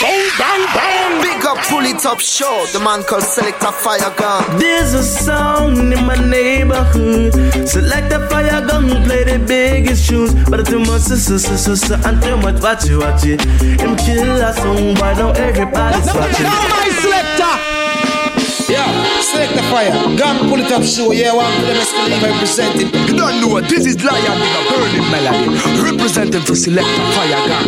Bang, bang, bang. Big up, pull top show. The man called Selector Fire Gun. There's a sound in my neighborhood. Select a fire gun, play the biggest tunes. But too much, sister, sister, sister, and too much, watch it, watch it. Him kill a song, why now everybody's watching. Now my selector. Yeah, select the fire. Gun pull it up show. Yeah, one for them still representing. You don't know what this is Lion Digger burning melody. Representing for Selector Fire Gun.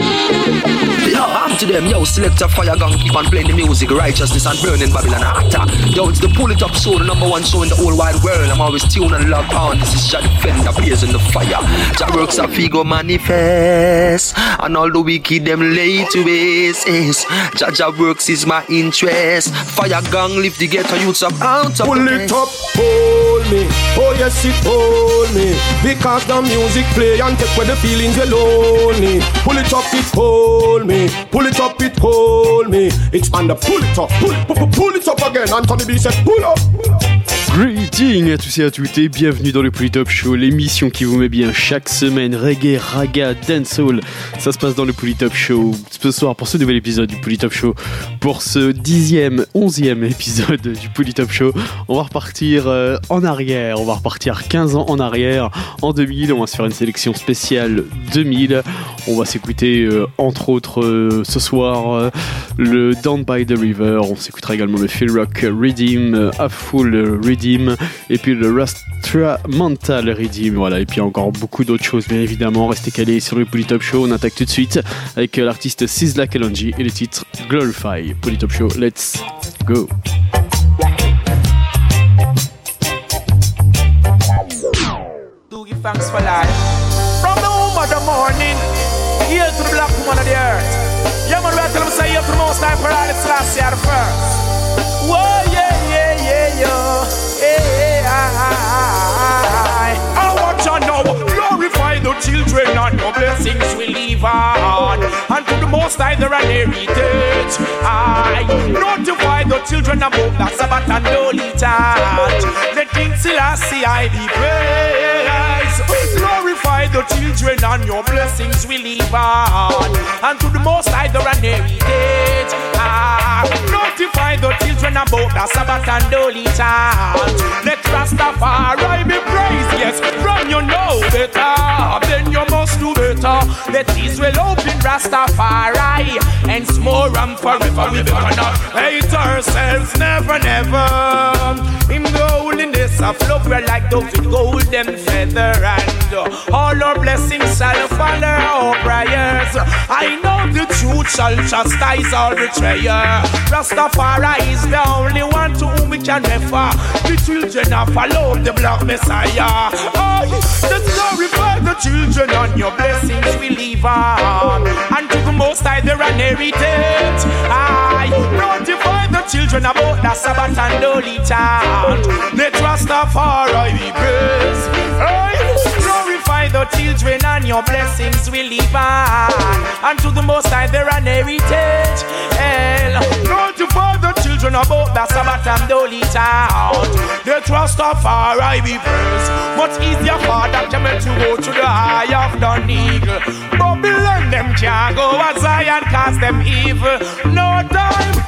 Yo, I'm to them, yo, select Selector Fire Gun, keep on playing the music, righteousness and burning Babylon actor. Yo, it's the pull it up show, the number one show in the whole wide world. I'm always tuned and locked on. This is Jah Defender, blaze in the fire. Jah works a figo manifest, and all the wicked them lay to waste. Jah Jah works is my interest. Fire gang lift the ghetto youths up out of Pull it up, hold me. Oh yes, it hold me. Because the music play and take away the feelings you lonely. Pull it up, it hold me. Pull it up, it hold me. It's on the pull it up, pull, pull, pull, pull it up again. Anthony B said, pull up. Pull up. Greetings à tous et à toutes et bienvenue dans le Polytop Show, l'émission qui vous met bien chaque semaine reggae, raga, dancehall. Ça se passe dans le Polytop Show ce soir pour ce nouvel épisode du Polytop Show. Pour ce dixième, onzième épisode du Polytop Show, on va repartir euh, en arrière, on va repartir 15 ans en arrière. En 2000, on va se faire une sélection spéciale 2000. On va s'écouter euh, entre autres euh, ce soir le Down by the River. On s'écoutera également le Phil Rock Redeem, A Full Redeem et puis le Rastra Mental Redeem. Voilà, et puis encore beaucoup d'autres choses, bien évidemment. Restez calés sur le Polytop Show. On attaque tout de suite avec l'artiste Sizzla Kalonji et le titre Glorify. Polytop Show, let's go. Thanks for life. From the of the morning. Children and your blessings will live on. And to the most high, they're an heritage. I notify the children about the Sabbath and holy touch. The King Selassie, I be praised. Glorify the children and your blessings we live on. And to the most high, they're an heritage. Ah, notify the children about the Sabbath and holy chant. Let Rastafari be praised, yes, from you know better, then you must do better. Let Israel open Rastafari and more and forever we gonna hate ourselves, never, never. In the holiness of love, we're like those with golden feather, and uh, all our blessings shall follow our prayers. I know the truth shall chastise all betrayer. Rastafari is the only one to whom we can refer. The children have followed the black messiah. Oh, let's glorify the children and your blessings we live on. And to the most high, they're an heritage. I notify children about the Sabbath and holy chant. Let Rastafari be praised. I glorify the children and your blessings we live on. And to the most high, they're an heritage. Hell, notify the children about the Sabbath and holy chant. Let Rastafari be praised. Much easier for that camel to go to the eye of the eagle. Babylon, them can't go as Zion, cause them evil. No time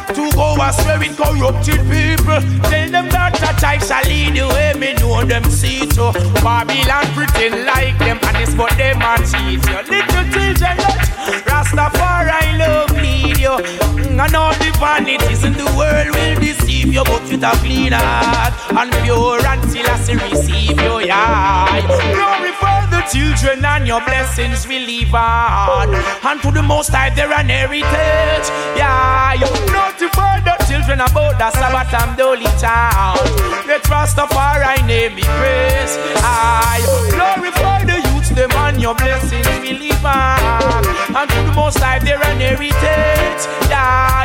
astray corrupted people. Tell them that a type shall lead the way, me know them see to. Babylon pretend like them, and it's but them are cheat you. Little children, let Rastafari love lead you. Mm, and all the vanities in the world will deceive you, but with a clean heart and pure until I receive you. Yeah, glorify the children and your blessings will live on. And to the most high, they're an heritage. Yeah, you notify the children about the Sabbath and the holy town. Let Rastafari name be praised. I glorify the youths, them and your blessings on. And to the most life, they're an heritage.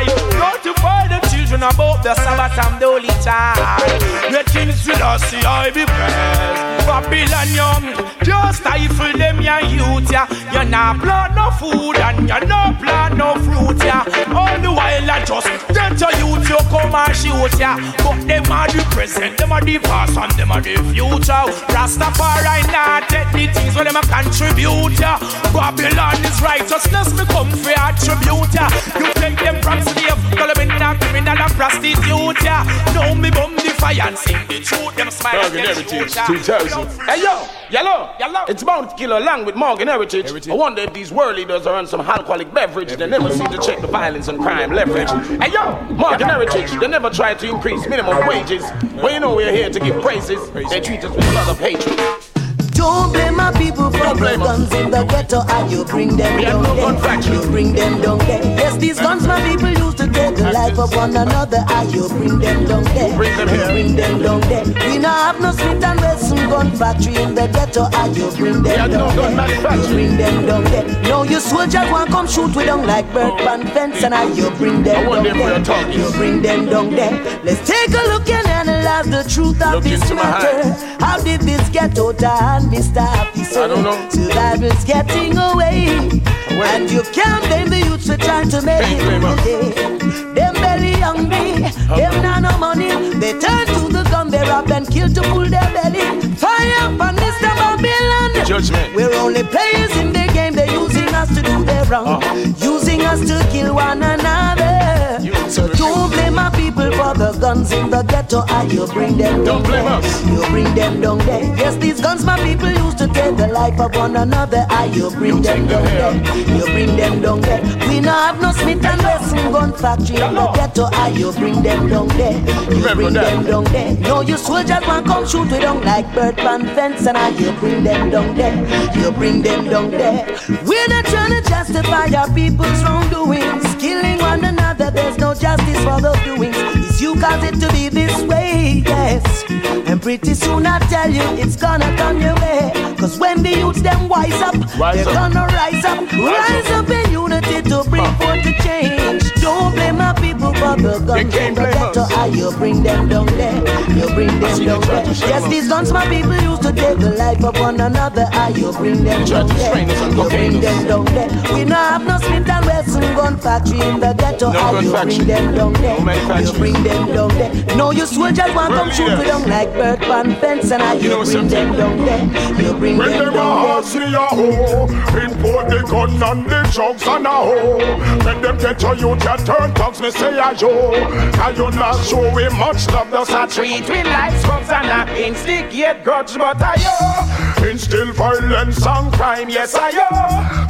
You notify the children about the Sabbath and the holy time. Let King Selassie I be praised. Babylon young, just stifle them your youth, yeah. You not plant no food and you not plant no fruit, yeah. All the while I just get your youth, you come and shoot, yeah. But them are the present, them are the past and them are the future. Rastafari not take the things where them a contribute, yeah. Babylon is righteousness, me come for attribute, yeah. You take them from fire and sing the truth. Them smile Morgan against Heritage you. 2000. Hey yo, yellow, Yellow. It's Bounty Killer along with Morgan Heritage. Heritage. I wonder if these world leaders are on some alcoholic beverage. They never seem to check the violence and crime leverage. Hey yo, Morgan Heritage. They never try to increase minimum wages. Well, you know we're here to give praises. They treat us with a lot of hatred. Don't blame my people for Don't the guns in the ghetto and you bring them We have down no gun there. You bring them down there. Yes, these guns my people used take the life of one another and you bring them down there. Bring them here. bring them down there. We now have no Smith and Wesson gun factory in the ghetto and you bring them no down there. You bring them down there. Now you soldiers want come shoot with them like bird oh. pan fence and I you bring them I down there. You bring them down there. Let's take a look and analyze the truth of this matter. How did this of hand, Mr. Officer? I don't know. Survival's getting away. And you can't blame the youths for trying to make it blame through us. the day. Them belly hungry, them not no money. They turn to the gun, they rob and kill to pull their belly. Fire upon Mr. Babylon. Judgment. We're only players in the game. They're using us to do their wrong, Uh-huh. using us to kill one another. So don't blame my people for the guns in the ghetto. And you bring them Don't blame there. us. You bring them down there. Yes, these guns my people use to take the life of one another. Ah, and you bring You them down there. You bring them down there. We now have no Smith and Wesson gun factory in the ghetto. And you bring them down there. You Remember bring that. them down there. No, you soldiers want come shoot we down like bird pan fence. And I you bring them down there. You bring them down there. We're not trying to justify our people's wrongdoings. Killing one another, there's no justice for the doings. It's you cause it to be this way, yes. And pretty soon I tell you, it's gonna come your way. Cause when the youths them wise up, Rise they're up. gonna rise up. Rise up in unity to bring forth the change. Don't blame my people for the guns in the ghetto. Ah, you bring them down there. You bring them down there. Yes, these guns my people used to take the life of one another. Ah, you bring them down there. strain us and You bring them down there. We now have no Smith and Wesson gun factory in the ghetto. Ah, you bring them down there. No. You bring them down there. No, you soldiers want come shoot with them like bird pan fence, and I You bring them down there. You bring them down there. horse in a import the gun and the drugs and a hoe. When them get to you, you turn thugs, me say a yo. Can you not show we much love, a I treat we like scrubs and I instigate grudge, but I yo. Instill violence and crime, yes I yo.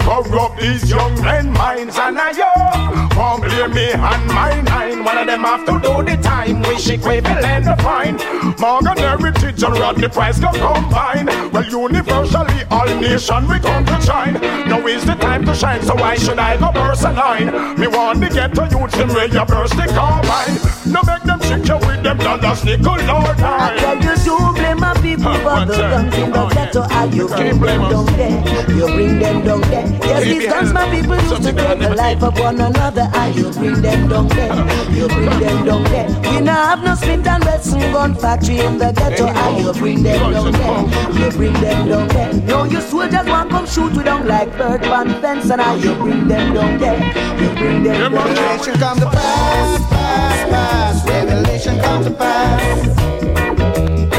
Corrupt these young men minds and I yo. Won't blame me and my nine. One of them have to do the time. We shake we will end the fine. Morgan Heritage and Rodney Price go combine. Well, universally all nation we come to shine. Now is the time to shine, so why should I go burst a line? Me want to get to youth them where you burst the carbine. No make them trick you with them dollars, nickel or I dime. tell you, don't blame people for one the guns in the Oh, ghetto. yeah. Ah, you bring them us. down there. You bring them down there. Yes, these guns my people used to take the life of one another. Ah, you bring them down there. You bring them down there. We now have no Smith and Wesson gun factory in the ghetto. Ah, you bring them down there. You bring them down there. No, you soldiers want come shoot we down like bird pan fence, and ah, you bring them down there. You bring them down there. Revelation come to pass, pass, pass. Revelation come to pass.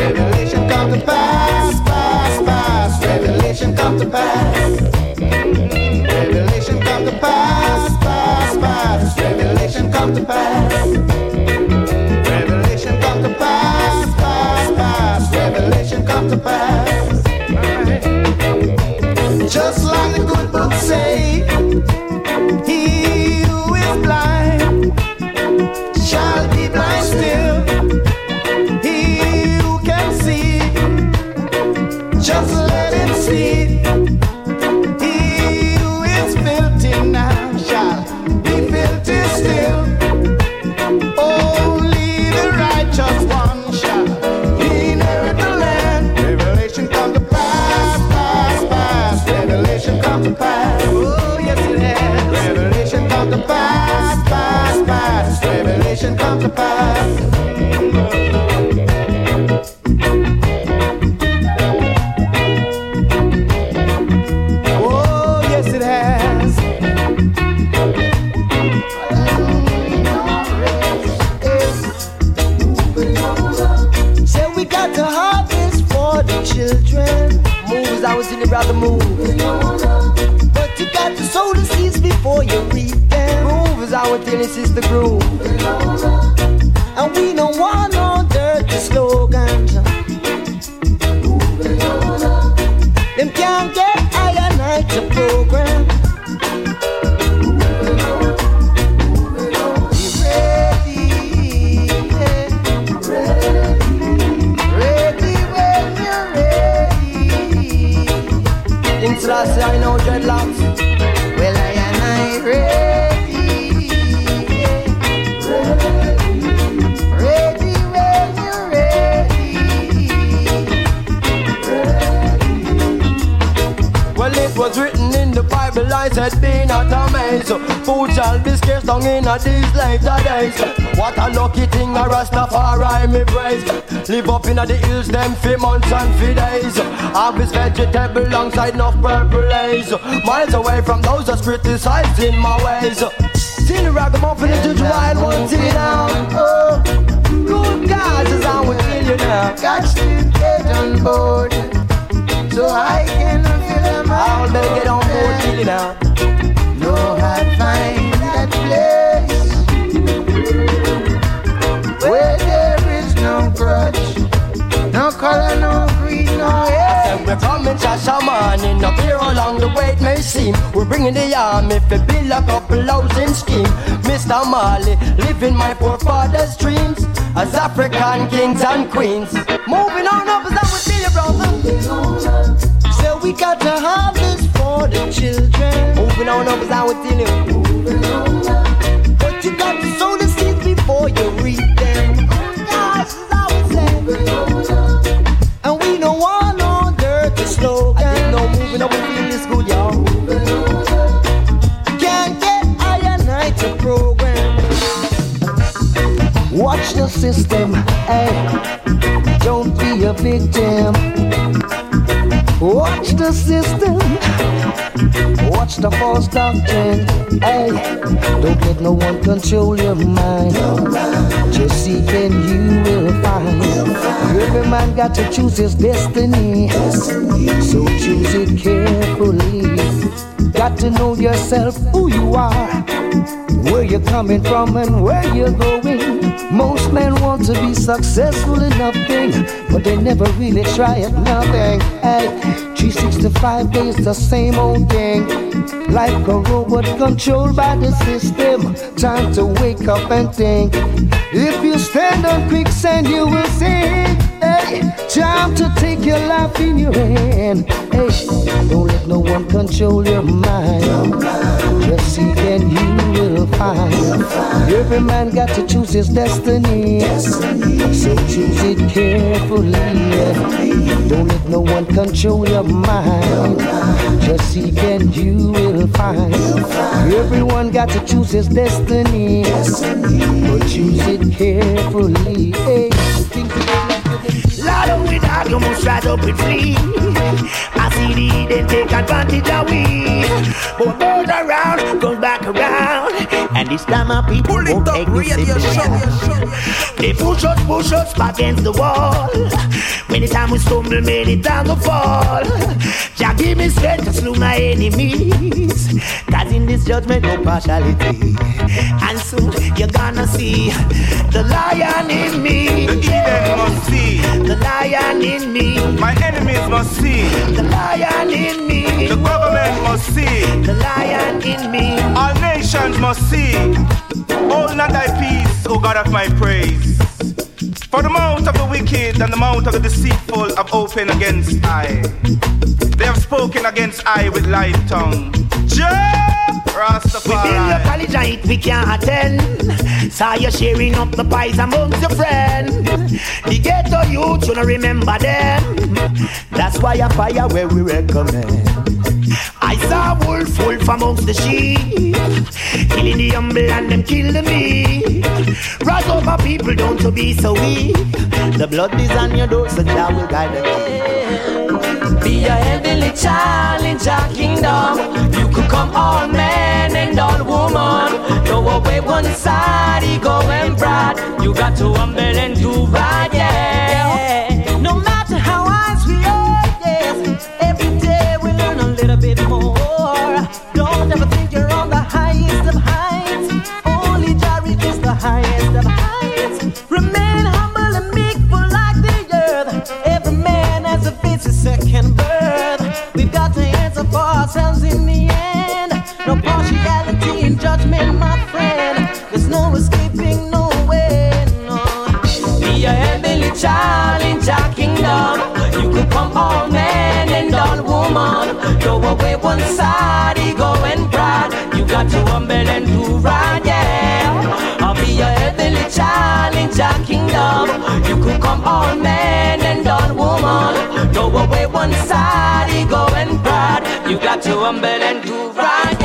Revelation come to pass, pass, pass. Revelation come to pass. Revelation come to pass, pass, pass. Revelation come to pass. Revelation come to pass, pass, pass. Revelation come to pass. Just like the good book say. Moves, I was telling sister groove. And we don't want Babylized being not a maze. Food shall be scarce down in these later days. What a lucky thing a Rastafari me praise. Live up in the hills, them for months and for days. Harvest vegetable alongside enough purple haze. Miles away from those that's criticizing my ways. Till ragamuffin into the wild ones in now. Oh, good guys is how we kill you now. Got to get on board so I can I'll better get on board you now. How to find that place where there is no grudge, no color, no creed, no And we're coming to Shashamane in a here along the way it may seem. We're bringing the army to build a couple housing scheme. Mr. Marley, living my forefathers' dreams As African kings and queens. Moving on up as I would see you brother we got to this for the children. Moving on up as I would tell you But you got to sow the seeds before you reap them. That's what I would say. And we don't want no dirty slogan I didn't know moving up and feeling this good y'all. Can't get I and I to program. Watch the system, hey. Don't be a victim Watch the system. Watch the false doctrine, hey Don't let no one control your mind. Just seek and you will find. Every man got to choose his destiny. So choose it carefully Got to know yourself, who you are, where you're coming from, and where you're going. Most men want to be successful in nothing, but they never really try at nothing. Hey, 365 days, the same old thing. Like a robot controlled by the system. Time to wake up and think. If you stand on quicksand, you will sink. Hey, time to take your life in your hand. Hey, don't let no one control your mind. Just seek and you will find. Every man got to choose his destiny. So choose it carefully. Don't let no one control your mind. Just seek and you will find. Everyone got to choose his destiny. But choose it carefully. Hey, think Oh, we dog, you must rise up flee. The they take advantage of we. But goes around, goes back around. And this time our people Pull won't take this show, They push us, push us back against the wall. Many times we stumble, many times we fall. Jah give me strength to slew my enemies. Cause in this judgment, no partiality. And soon you're gonna see the lion in me. The Eden must see. The lion in me. My enemies must see. The lion in me. The government must see. The lion in me. All nations must see. Hold not thy peace, O God of my praise. For the mouth of the wicked and the mouth of the deceitful have opened against I. They have spoken against I with light tongue. Jah We build your college it we can't attend. Saw you sharing up the pies amongst your friends. The ghetto youth, you don't remember them. That's why a fire where we recommend. I saw wolf, wolf amongst the sheep. Killing the humble and them kill the meek. Rise over people, don't you be so weak. The blood is on your door, so Jah will guide them. Be a heavenly child in Jah kingdom. You could come all man and all woman. No away one side, ego and pride. You got to humble and do right, yeah. No matter how wise we are, yes. Every day we learn a little bit more. Don't ever think you're on the highest of heights. Only Jah reaches the highest ourselves in the end. No partiality in judgment, my friend. There's no escaping, no way, no. Be a heavenly child in Jah kingdom. You could come all man and all woman. Throw away one side, ego and pride. You got to humble and do right, yeah. I'll be a heavenly child in Jah kingdom. You could come all man and all woman. Throw away one side, ego and pride. You got to humble and do right.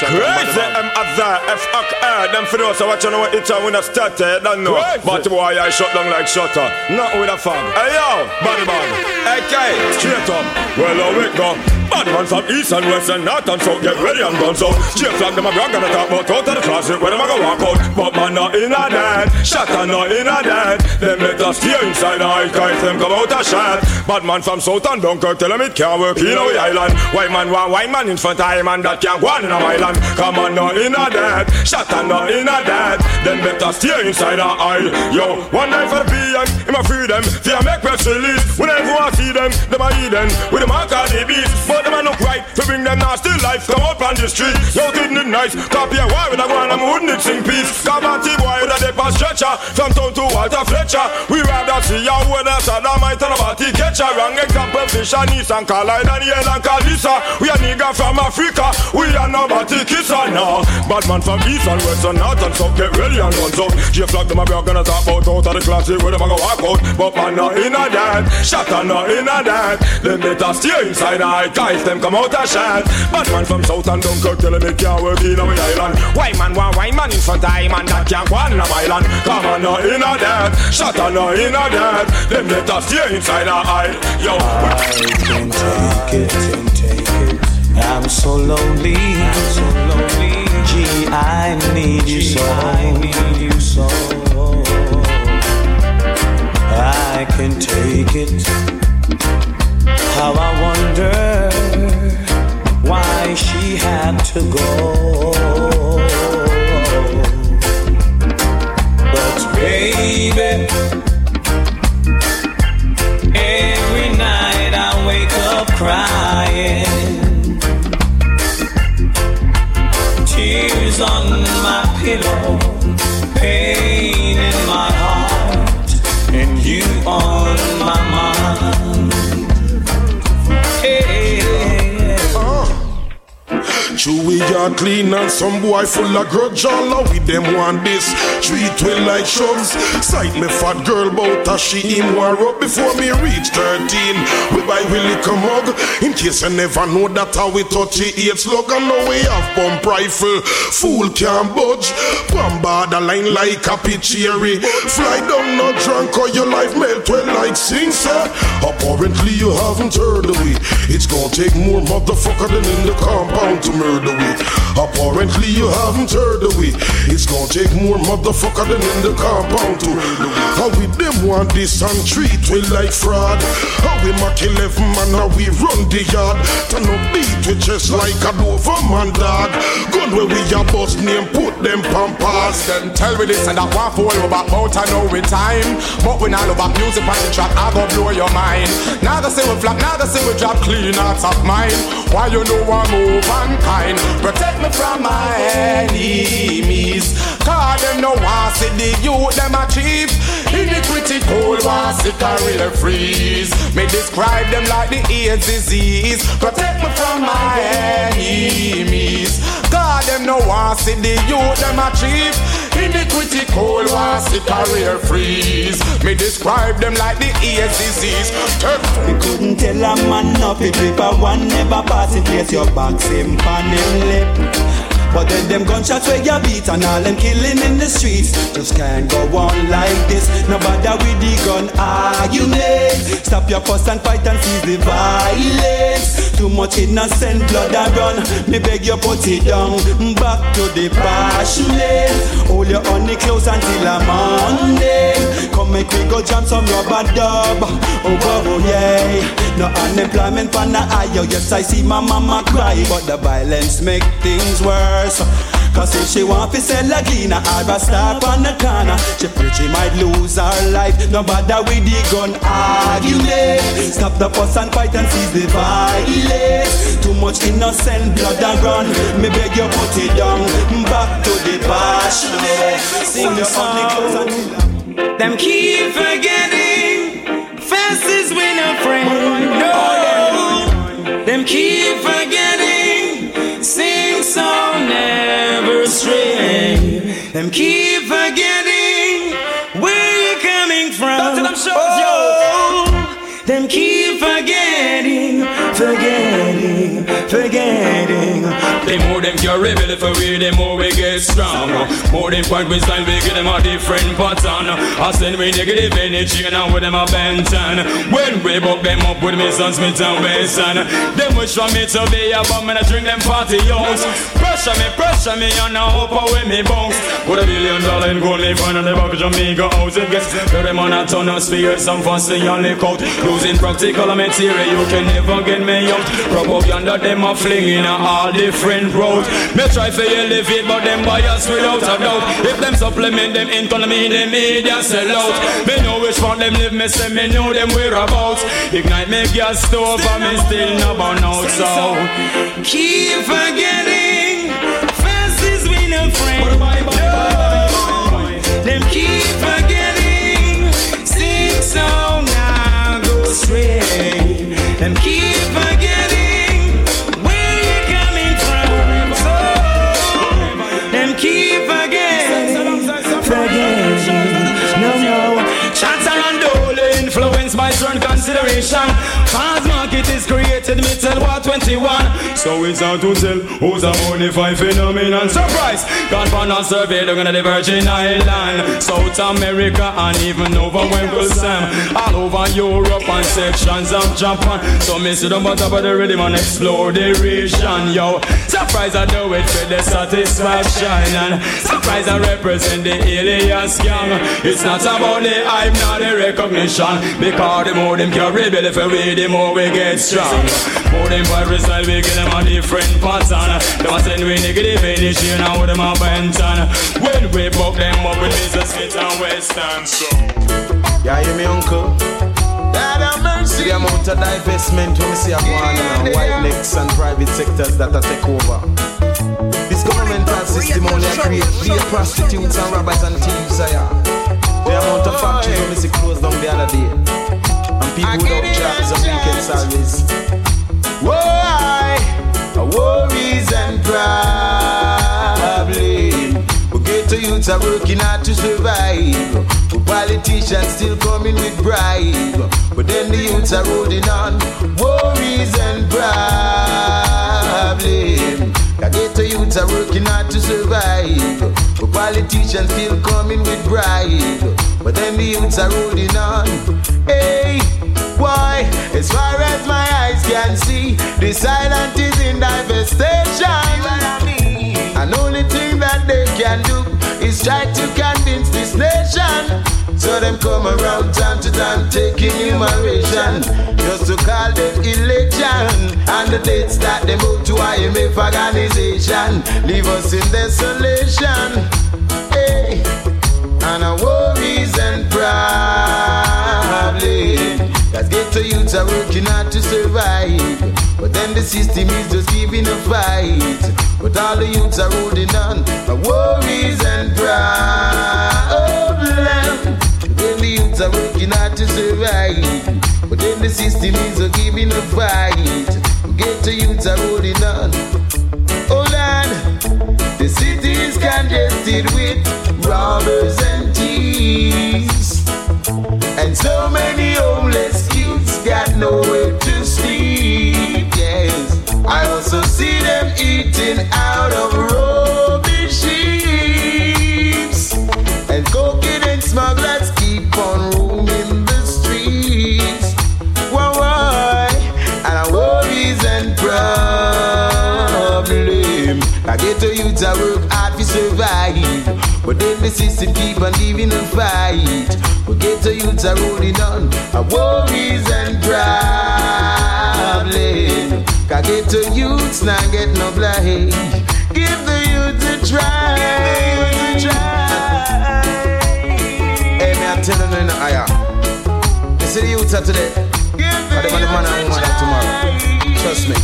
Crazy M Azar, F Ak Them for those who watching our hit and we not started, don't know. But why I shut down like shutter, not with a fag. Hey yo, body bag, AK, straight up. Well, I wake up. Bad man from east and west and north and south Get ready and gone so Straight flag them a brag and a talk about out of the closet Where them a go walk out. But man not in a dead Shot and not in a dead Them let us stay inside the high Them come out a shot. Bad man from south and Dunkirk Tell them it can't work in our island. White man want white man in front of him And that can't go on in a island. Come on not in a dead Shot and not in a dead Them us stay inside the high. Yo, one night for the PM Him a free them. Fear make press release When everyone see them Them a eat them. With the mark of the beast But them a look right to bring them nasty life. Come out on the street, yo, didn't nice. Copy a why when I go and I'm wouldn't sing peace. Come on, boy with a dip and stretcher. From town to Walter Fletcher. We rather see I said I might tell about the catcher. Wrong example, fish and East and Carlisle and Yale and Kalisa. We are nigga from Africa. We are nobody kisser now. Bad man from East and West and North and South. Get ready and run so. J flag them a be gonna talk about out of the classic where them a go walk out. But man not in a that. Shot not in a that. Them better stay inside the high if them come out a shot. Bad man from South and Dunkirk tell them it can't work in our island. White man want white man in front of him and that can't go on in a island. Come on, no in a dead, shot on no in a dead. Them let us stay inside our eye. Yo, I can take it, can take it. I'm so lonely, I'm so lonely. Gee, I need you so, I need you so. I can take it. How I wonder why she had to go. But baby, every night I wake up crying. Tears on my pillow, pain Chewy yard clean and some boy full of grudge all out with them want this. Treat we like shoves. Sight me fat girl bout a she him war up before me reach 13. We buy we lick a mug in case I never know that how we touch it eight slug and now we have pump rifle. Fool can't budge. Bombard the line like a cherry. Fly down not drunk or your life melt well like sing sir. Eh, apparently you haven't heard of it. It's gonna take more motherfucker than in the compound to murder murder we. Apparently you haven't heard of we. It's gonna take more motherfucker than in the compound to murder we. How we them want this and treat we like fraud. How we mock 11 man, how we run the yard. Turn up beat we just like a Doberman dog. Gun where we a bust name, put them pampas. Them tell me this and that one for you about out I know time. But when I love about music the track, I go blow your mind. Now they say we flop, now they say we drop clean out of mine. Why you know I move kind? Protect me from my enemies. Cause them no want see the youth them achieve. Iniquity cold want see career freeze. Me describe them like the AIDS disease. Protect me from my enemies. Cause them no want see the youth them achieve. Iniquity cold want see career freeze. Me describe them like the AIDS disease. We couldn't tell a man no paper one never pass it place your back same pan him lip but then them gunshots where you beat and all them killing in the streets just can't go on like this. No bother with the gun argument. Stop your fuss and fight and seize the violence. Too much innocent blood and run. Me beg you put it down. Back to the passionate. Hold your honey close until I'm Monday. Come make me go jam some rubber dub. Oh, oh, oh yeah. No unemployment for the eye. Oh, yes, I see my mama cry, but the violence make things worse. Cause if she want to sell a cleaner or a stop on the corner, she afraid she might lose her life. No bother with the gun argument. Stop the fuss and fight and seize the violence. Too much innocent blood and run. Me beg you put it down. Back to the passionate. Sing the song. Them keep forgetting. Fast is when a friend. No. Them keep forgetting. Stray. Them keep forgetting where you're coming from. Oh, them keep forgetting, forgetting, forgetting. The more them carry belly for we, the more we get strong. More them point with style, we give them a different pattern. I send me negative energy and now with them a benton. When we buck them up with me, son Smith and Wesson. Them wish for me to be a bum and I drink them party house. Pressure me, pressure me, and now up with me bounce. Put a billion dollar in gold, leaf on the back of Jamaica house. It gets very monotonous, fear some fussy on the coat. Using practical material, you can never get me out. Propaganda, them a flinging a all different roads. Me try to elevate, but them bias without a doubt. If them supplement them economy, the media sell out. Me know which part them live, me say me know them whereabouts. Ignite me gas stove, and me still no burn out. So keep forgetting, consideration. Fast market is created, me what 21. So it's hard to tell who's a bonafide phenomenon. Surprise! God born on survey, looking at the Virgin Island, South America, and even over Winkle Sam. All over Europe and sections of Japan. So me see them top of the rhythm and explore the region, yo. Surprise, I do it for the satisfaction. And surprise, I represent the alias gang. It's not about the hype, not the recognition. Because the more them carry for we, the more we get strong. More them virus style, we get them a different pattern. Them a send we negative energy, now with them a benton. When we buck them up with Mr. Smith and Wesson. So. Yeah, hear me, uncle? God have mercy. The amount of divestment when we see a one and white necks and private sectors that are take over. This governmental system only create be prostitutes and robbers and thieves. Yeah. The amount of factories when we see closed down the other day. And people without jobs weekend salaries. Why? Worries and problems. We get to youths are working hard to survive. But politicians still coming with bribe. But then the youths are holding on. Worries and problems. I get to youths are working hard to survive. But politicians still coming with bribe. But then the youths are holding on. Hey, why? As far as my eyes can see, the silent is in devastation. And only thing that they can do is try to convince this nation. So them come around time to time taking numeration Just to call them election And the dates that they move to IMF organization Leave us in desolation Hey, and our worries and Cause youths are working hard to survive But then the system is just giving a fight But all the youths are holding on Our worries and problems then the youths are working hard to survive. But then the system is just giving a fight. Get the youths are holding on. Oh, Hold on. The city is congested with robbers and thieves. And so many homeless kids got nowhere to sleep. Yes. I also see them eating out of rubbish heaps. And cocaine and smugglers keep on roaming the streets. Why, why? And our worries and problems. I get to youths, I work hard to survive. But then the system keep on giving a fight. Get youths, are rolling on. Our worries and problems. I get to youths, now get no blind. Give the youth a try. Hey, me, I'm telling you, now, aya. You see the youths of today? Are the the man and woman of tomorrow. Trust me.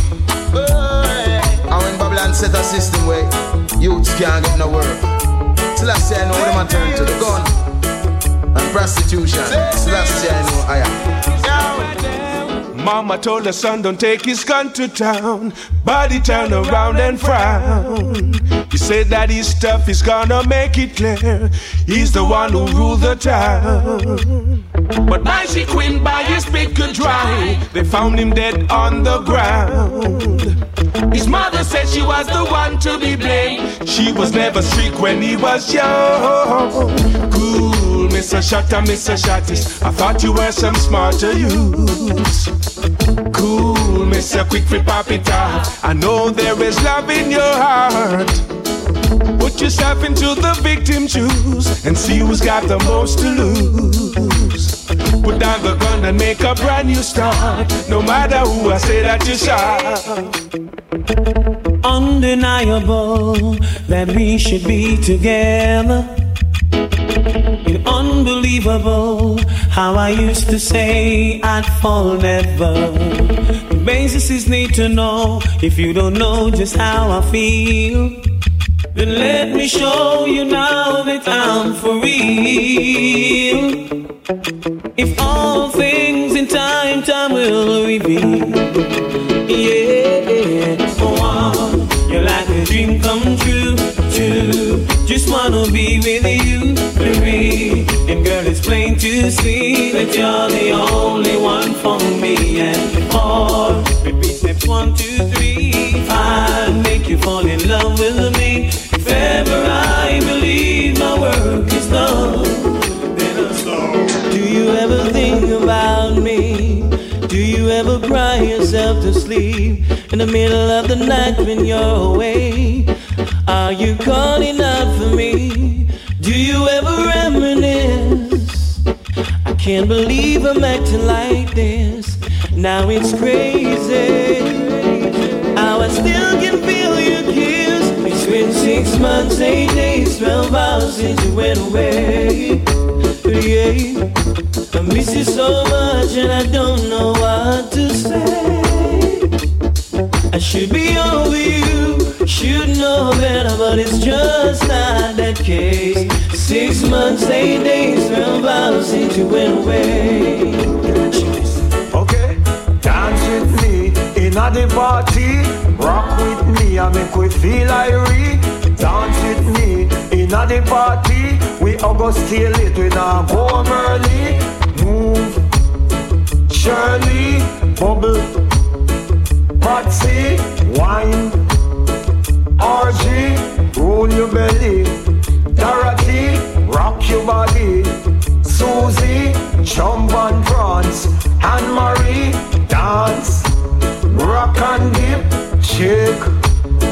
And when Babylon set a system where youths can't get no work, till I say I know what them a turn to the gun and prostitution. Till I say I know, aya. Mama told her son don't take his gun to town. Body turn around and frown. He said that his stuff is gonna make it clear. He's the one who ruled the town. But she queen by his pick could dry. They found him dead on the ground. His mother said she was the one to be blamed. She was never strict when he was young. Cool, Mr. Shutter, Mr. Shottis. I thought you were some smarter youths. Cool, Mr. Quick for pop it off. I know there is love in your heart. Put yourself into the victim's shoes and see who's got the most to lose. Put down the gun and make a brand new start. No matter who I say that you shot. Undeniable that we should be together. It's unbelievable how I used to say I'd fall never. The basis is need to know if you don't know just how I feel. Then let me show you now that I'm for real. If all things in time, time will reveal. Yeah, dream come true, true. Just wanna be with you, Marie. And girl, it's plain to see that you're the only one for me. And before, repeat steps one, two, three, five. Make you fall in love with me. If ever I believe my work is done, then I'll stop. Do you ever think about me? Do you ever cry yourself to sleep in the middle of the night when you're away? Are you calling out for me? Do you ever reminisce? I can't believe I'm acting like this. Now it's crazy. How I still can feel your kiss. It's been six months, eight days, twelve hours since you went away. Yeah. I miss you so much and I don't know what to say. I should be over you, should know better, but it's just not that case. Six months, eight days, twelve hours since you went away. Okay, dance with me in the party. Rock with me and make we feel irie. Dance with me in the party. We all go stay late, we not go early. Move, Shirley, bubble, Patsy, wine, RG, roll your belly. Dorothy, rock your body. Susie, jump and prance. Anne Marie, dance. Rock and dip, shake.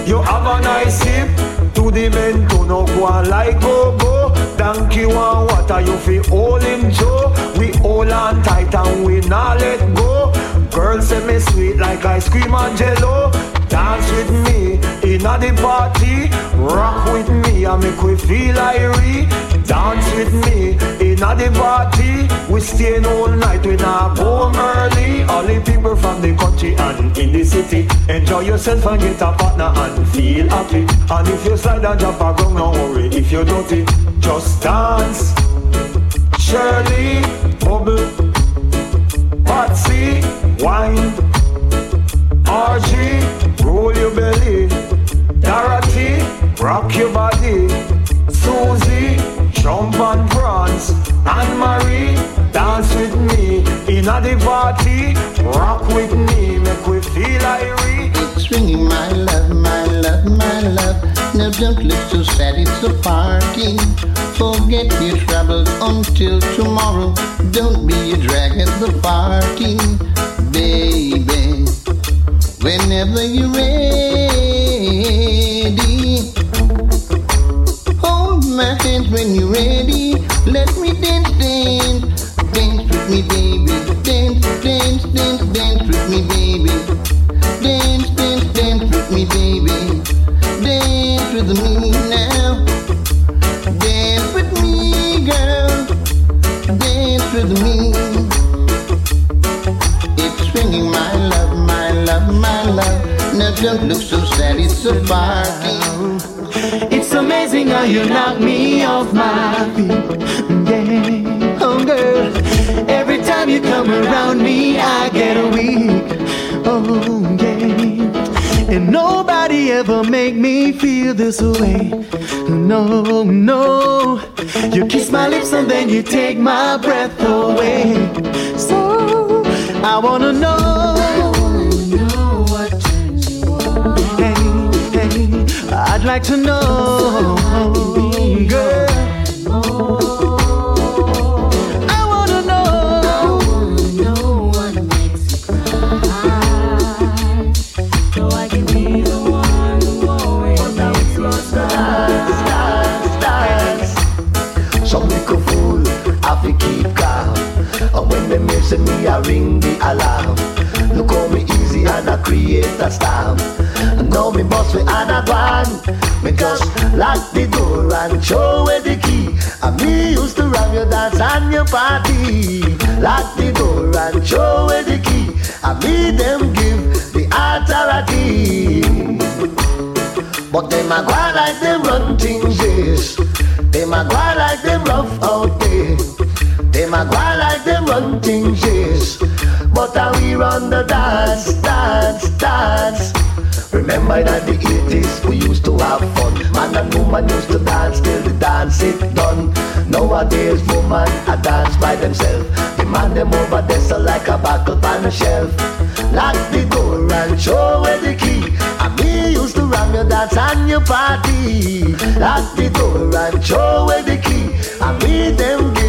You have a nice hip. To the men to no go on like go go. Donkey one water you feel all in Joe. We hold on tight and we not let go. Girls say me sweet like ice cream and jello. Dance with me in a the party. Rock with me and make we feel irie. Dance with me in a the party. We stay all night, we not go early. All the people from the country and in the city. Enjoy yourself and get a partner and feel happy. And if you slide and jump around, don't worry if you're dirty. Just dance. Shirley, bubble, Patsy, wine, RG, roll your belly. Dorothy, rock your body. Susie, jump and prance. Anne Marie, dance with me. In a the party, rock with me. Make we feel irie. It's ringing, my love, my love, my love. Now don't look so sad, it's a party. Forget your troubles until tomorrow. Don't be a drag at the party, baby. Whenever you're ready, hold my hand when you're ready. Let me dance, dance, dance with me, baby. Dance, dance, dance, dance with me, baby. Dance, dance, dance with me, baby. Dance with me now. With me. It's ringing, my love, my love, my love. Now don't look so sad, it's a party. It's amazing how you knock me off my feet. Yeah, oh girl. Every time you come around me, I get weak. Oh yeah. And nobody ever make me feel this way. No, no. You kiss my lips and then you take my breath away. So I wanna know. I'd like to know, girl. Messing me, I ring the alarm. Look how me easy and I create a storm. Now me boss me and a. Me just lock the door and show where the key. And me used to run your dance and your party. Lock the door and show where the key. And me them give the authority. But them a go like them run things, yes. Them a go like them rough out there. We run the dance, dance, dance. Remember that the 80s we used to have fun. Man and woman used to dance till the dance is done. Nowadays woman a dance by themselves. The man them over there so like a buckle on a shelf. Lock the door and show where the key. And me used to ram your dance and your party. Lock the door and show where the key. And me them give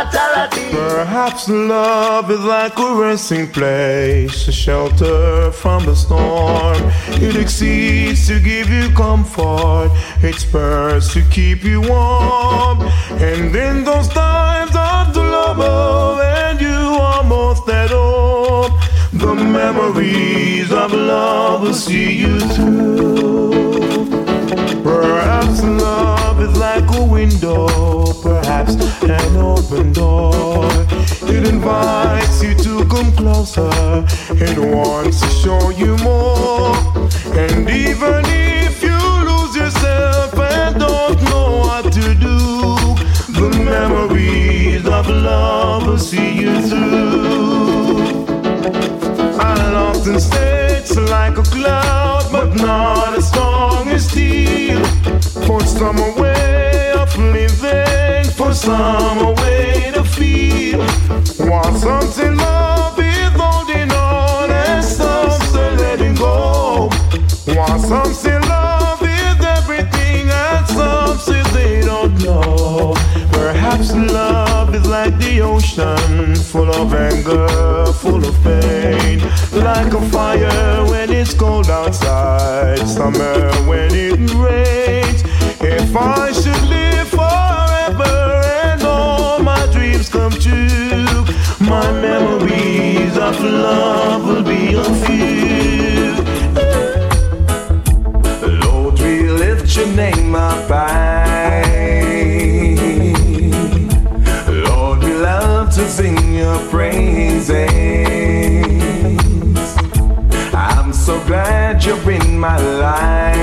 Perhaps love is like a resting place, a shelter from the storm. It exceeds to give you comfort, it spurs to keep you warm. And in those times of trouble, when you are most at home, the memories of love will see you through. Perhaps love is like a window, perhaps an open door. It invites you to come closer, it wants to show you more. And even if you lose yourself and don't know what to do, the memories of love will see you through. I'll often say it's like a cloud, but not as strong as steel. For some a way of living, for some a way to feel. Want something love is holding on, and some still letting go. Want something love is everything, and some say they don't know. Perhaps love is like the ocean, full of anger, full of pain. Like a fire when it's cold outside, summer when it rains. If I should live forever and all my dreams come true, my memories of love will be a few. Lord, we lift your name up high. Sing your praises. I'm so glad you're in my life.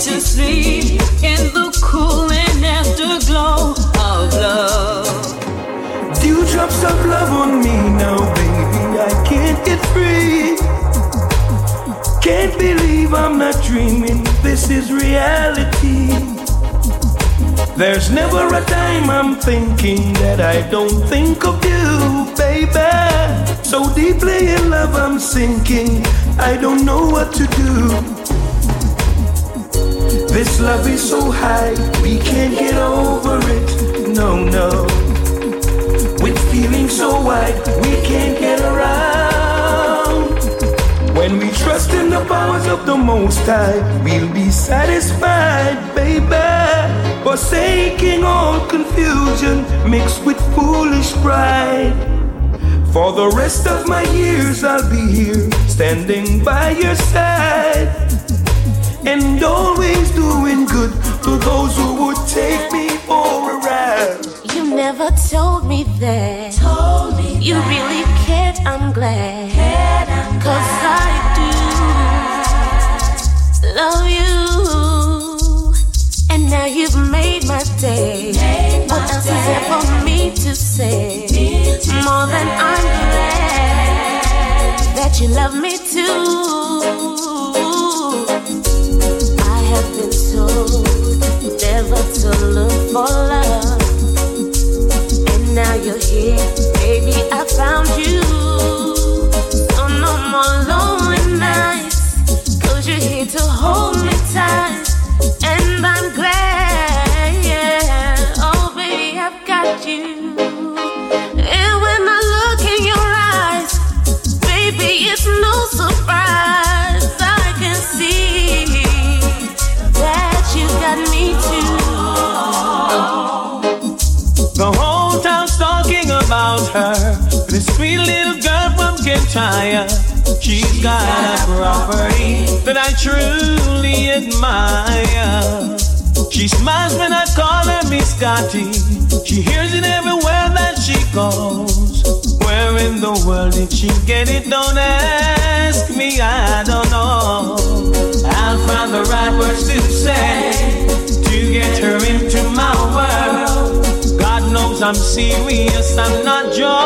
To sleep in the cooling afterglow of love. Dewdrops of love on me now, baby. I can't get free. Can't believe I'm not dreaming. This is reality. There's never a time I'm thinking that I don't think of you, baby. So deeply in love I'm sinking. I don't know what to do. This love is so high, we can't get over it. No, no. With feelings so wide, we can't get around. When we trust in the powers of the Most High, we'll be satisfied, baby. Forsaking all confusion mixed with foolish pride. For the rest of my years, I'll be here, standing by your side. And always doing good to those who would take me for a ride. You never told me that. Told me you really cared. I'm glad. Cared Cause I do love you. And now you've made my day. what else is there for me to say? More than I'm glad that you love me too. To look for love. And now you're here, baby. I found you. I'm no more lonely nights. You're here to hold me tight. She's got a property that I truly admire. She smiles when I call her Miss Scotty. She hears it everywhere that she goes. Where in the world did she get it? Don't ask me, I don't know. I'll find the right words to say to get her into my world. I'm serious, I'm not joking.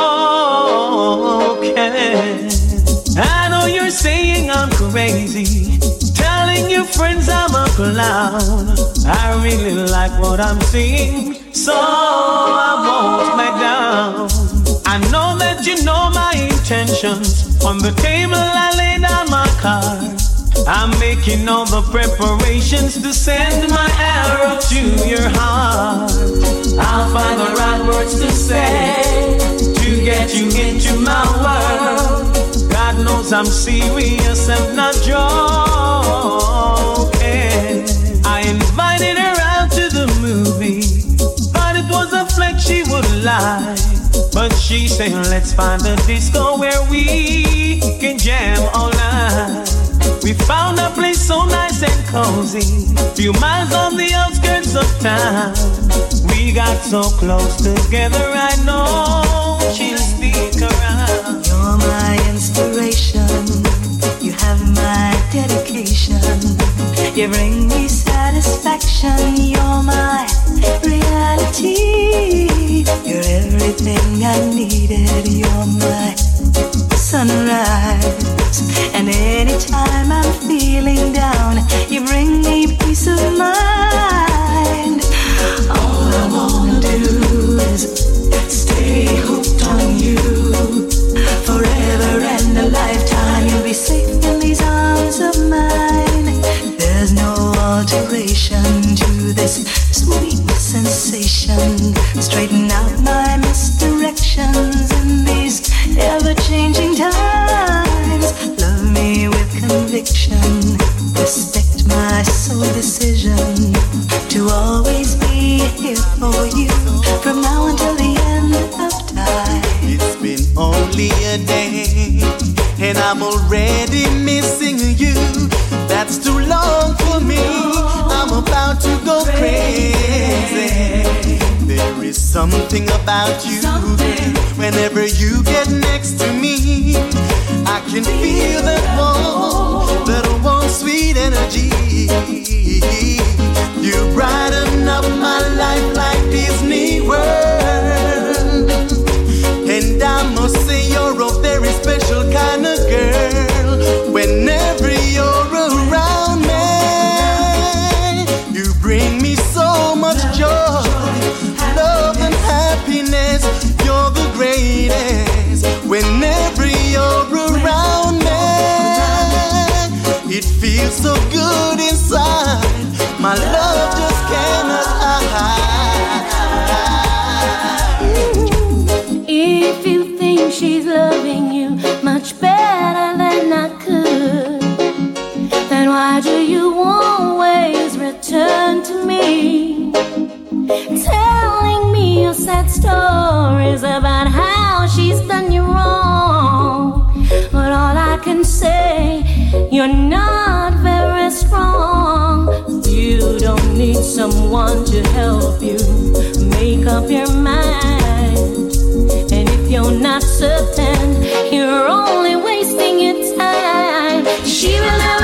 I know you're saying I'm crazy. Telling your friends I'm a clown. I really like what I'm seeing, so I won't back down. I know that you know my intentions. On the table, I lay down my cards. I'm making all the preparations to send my arrow to your heart. I'll find the right words to say to get you into my world. God knows I'm serious and not joking. I invited her out to the movie, but it was a flex she would lie. But she said, let's find a disco where we can jam all night. We found a place so nice and cozy, few miles on the outskirts of town. We got so close together, I know she'll stick around. You're my inspiration, you have my dedication. You bring me satisfaction, you're my reality. You're everything I needed, you're my sunrise. And anytime I'm feeling down, you bring me peace of mind. All I wanna do is stay hooked on you. Forever and a lifetime, you'll be safe in these arms of mine. There's no alteration to this sweet sensation. Straighten out my misdirections in these ever changing my decision to always be here for you from now until the end of time. It's been only a day, and I'm already missing you. That's too long for me. I'm about to go crazy. There is something about you. Whenever you get next to me, I can feel that warm, that warm, sweet energy. Brighten up my life like Disney World. And I must say you're a very special kind of girl. Whenever you're around me, you bring me so much joy, love and happiness. You're the greatest. Whenever you're around me, it feels so good. My love just cannot hide. If you think she's loving you much better than I could, then why do you always return to me? Telling me your sad stories about how she's done you wrong. But all I can say, you're not someone to help you make up your mind. And if you're not certain, you're only wasting your time. She will never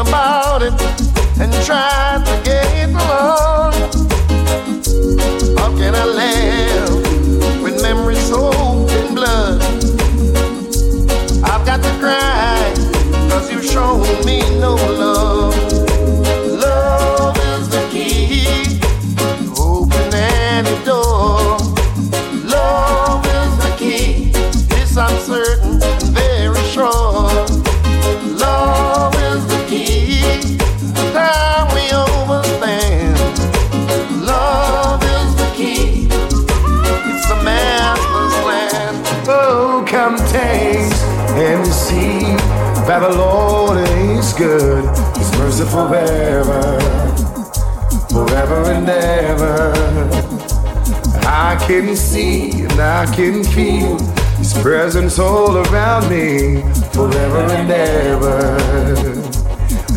about it and tried to get along. How can I live with memories soaked in blood? I've got to cry, cause you shown me no love. That the Lord is good, His merciful forever, forever and ever. I can see and I can feel His presence all around me, forever and ever,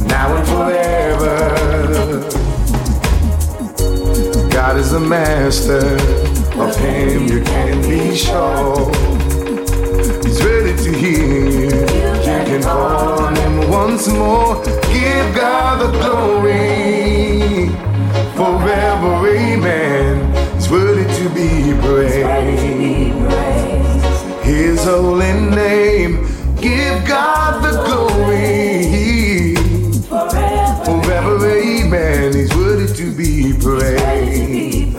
now and forever. God is the master, of Him you can be sure. once more. Give God the glory. Forever, amen. He's worthy to be praised. His holy name. Give God the glory. Forever, amen. He's worthy to be praised.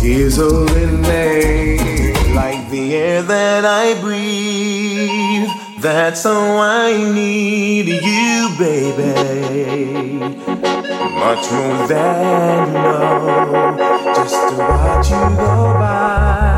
His holy name. Like the air that I breathe that's how I need you, baby. Much more than love, just to watch you go by.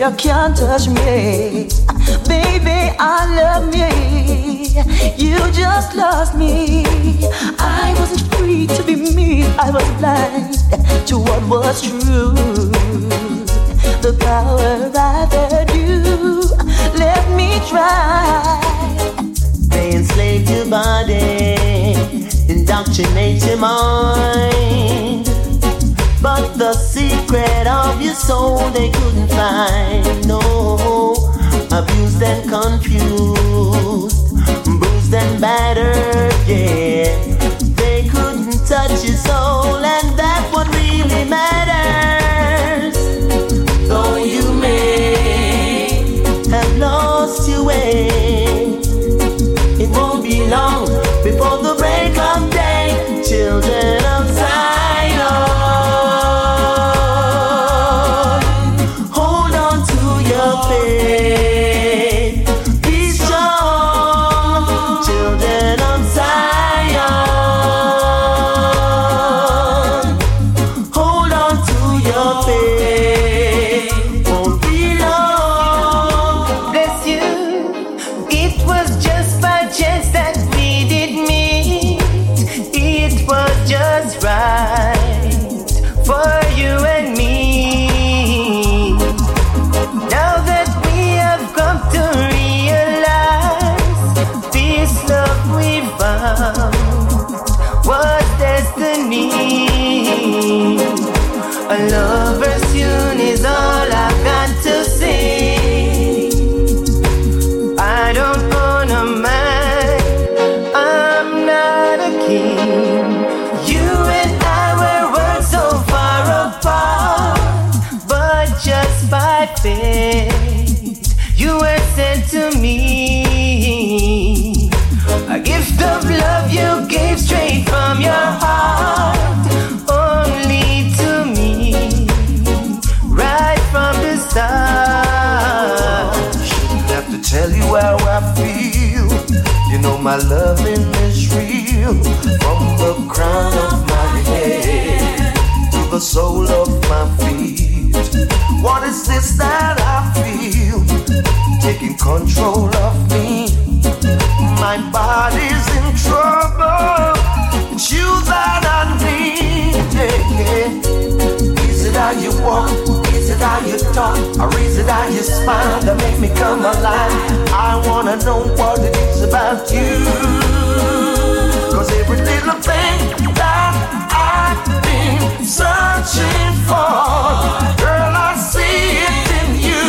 You can't touch me. Baby, I love me. You just lost me. I wasn't free to be me. I was blind to what was true. The power I've had you. Let me try. They enslave your body, indoctrinate your mind. But the secret of your soul they couldn't find. No, abused and confused, bruised and battered, yeah. Sole of my feet. What is this that I feel? Taking control of me. My body's in trouble. It's you that I need. Yeah. Is it how you walk? Is it how you talk? Or is it how you smile that make me come alive? I wanna know what it is about you. Cause every little thing that searching for, girl, I see it in you.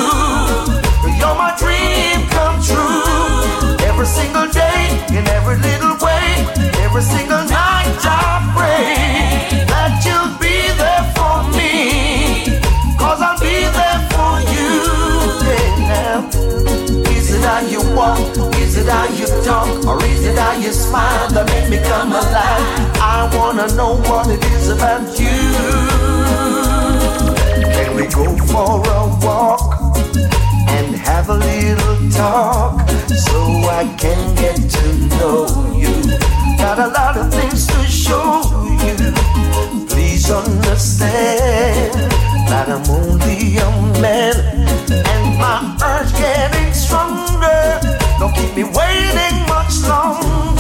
You're my dream come true. Every single day, in every little way, every single how you walk? Is it how you talk? Or is it how you smile that make me come alive? I wanna know what it is about you. Can we go for a walk? and have a little talk so I can get to know you. Got a lot of things to show you. Please understand that I'm only a man and my urge getting. Keep waiting much longer.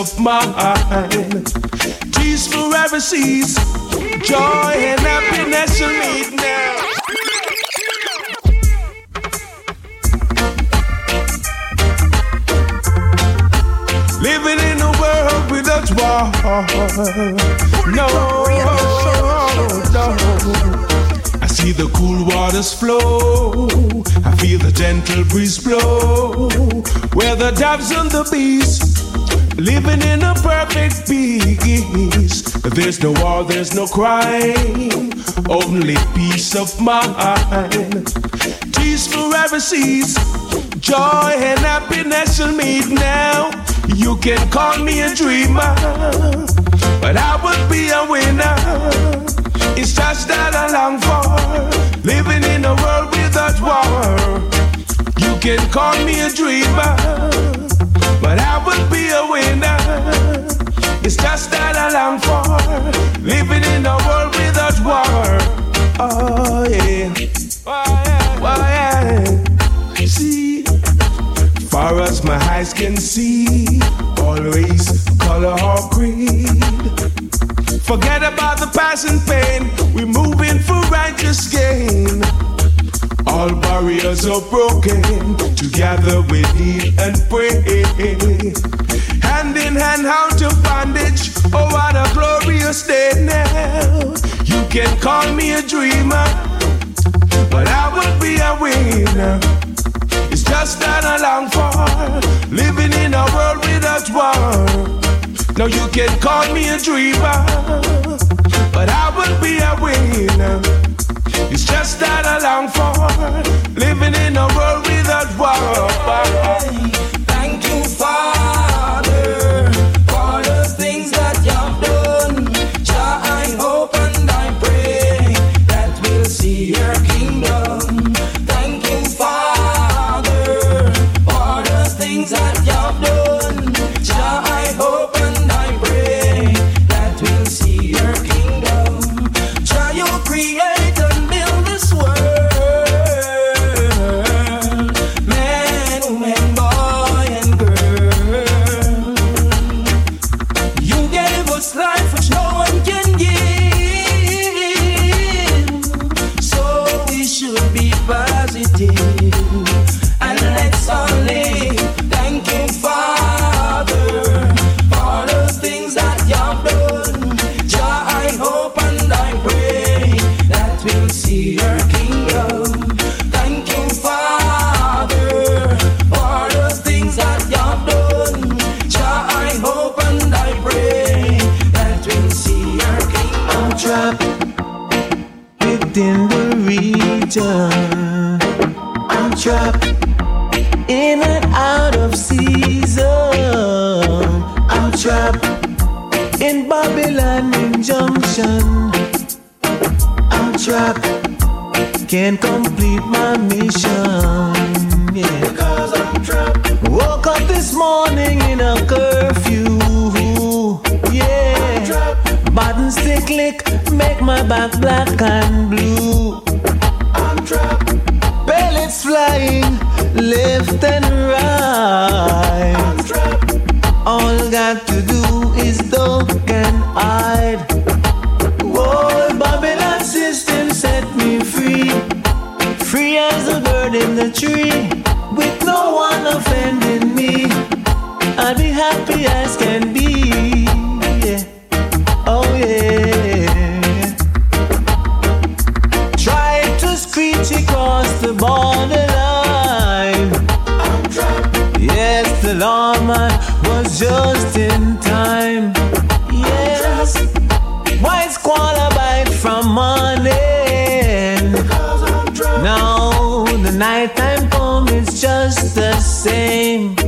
Of mind. Peace forever cease, joy and happiness will meet now. Living in a world without war. No, no. I see the cool waters flow. I feel the gentle breeze blow. Where the doves and the bees living in a perfect peace. There's no war, there's no crime, only peace of mind. Peace forever cease. Joy and happiness will meet now. You can call me a dreamer, but I would be a winner. It's just that I long for living in a world without war. You can call me a dreamer, but I would be a winner. It's just that I long for living in a world without war. Oh, oh yeah, oh yeah. See, far as my eyes can see, always color or creed. Forget about the past and pain. We're moving for righteous gain. All barriers are broken. Together we lead and pray. Hand in hand out of bondage. Oh, what a glorious day now. You can call me a dreamer, but I will be a winner. It's just that I long for living in a world without war. Now you can call me a dreamer, but I will be a winner. It's just that I long for living in a world without war. Thank you, Father, can't complete my mission. Yeah. Because I'm trapped. Woke up this morning in a curfew. Yeah. Bad and stick lick, make my back black and blue. I'm trapped. Pellets flying left and right. Tree, with no one offending me. I'll be happy as can be. Yeah. Oh yeah. Tried to screech across the borderline. Yes, the lawman was just in time. Yes. White squall from morning. Nighttime come, it's just the same.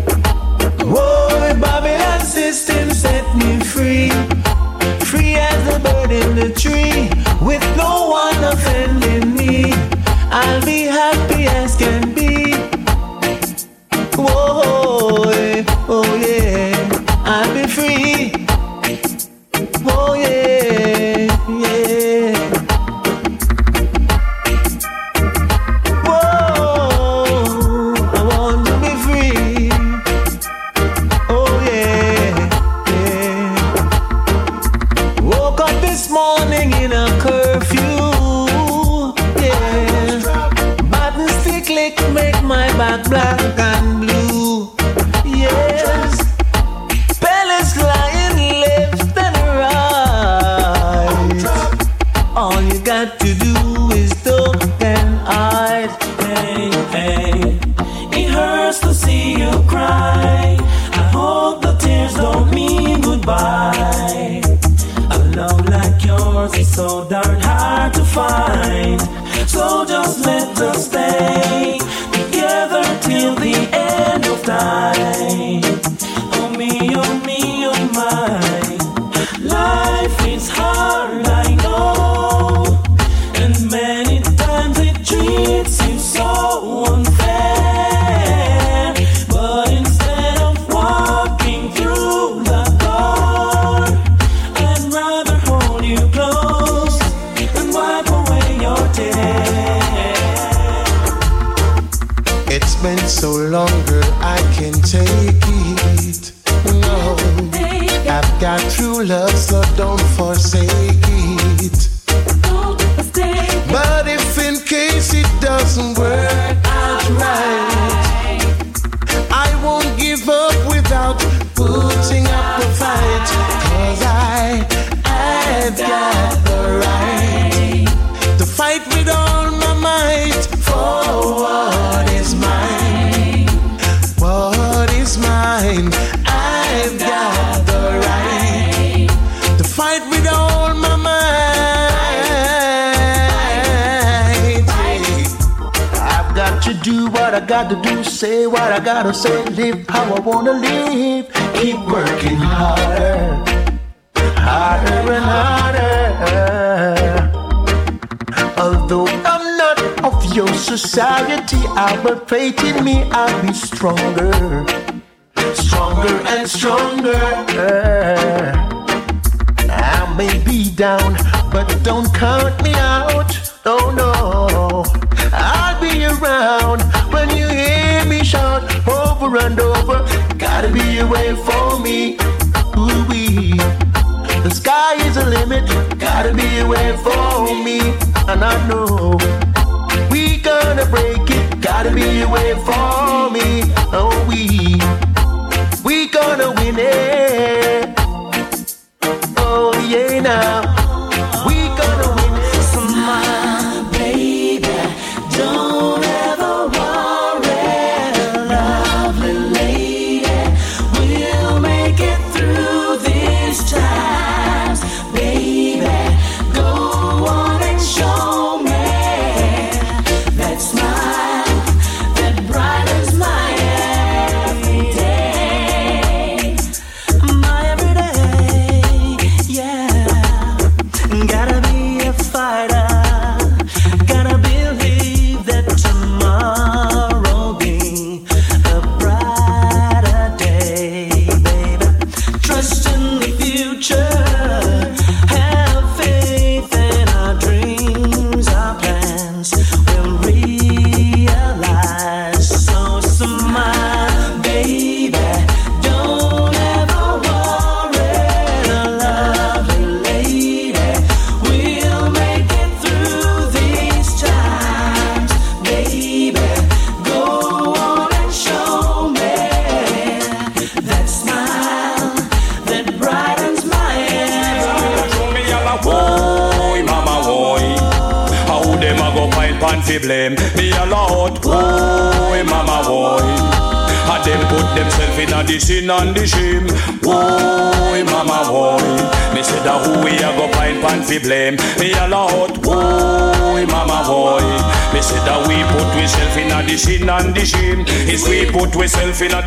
stronger.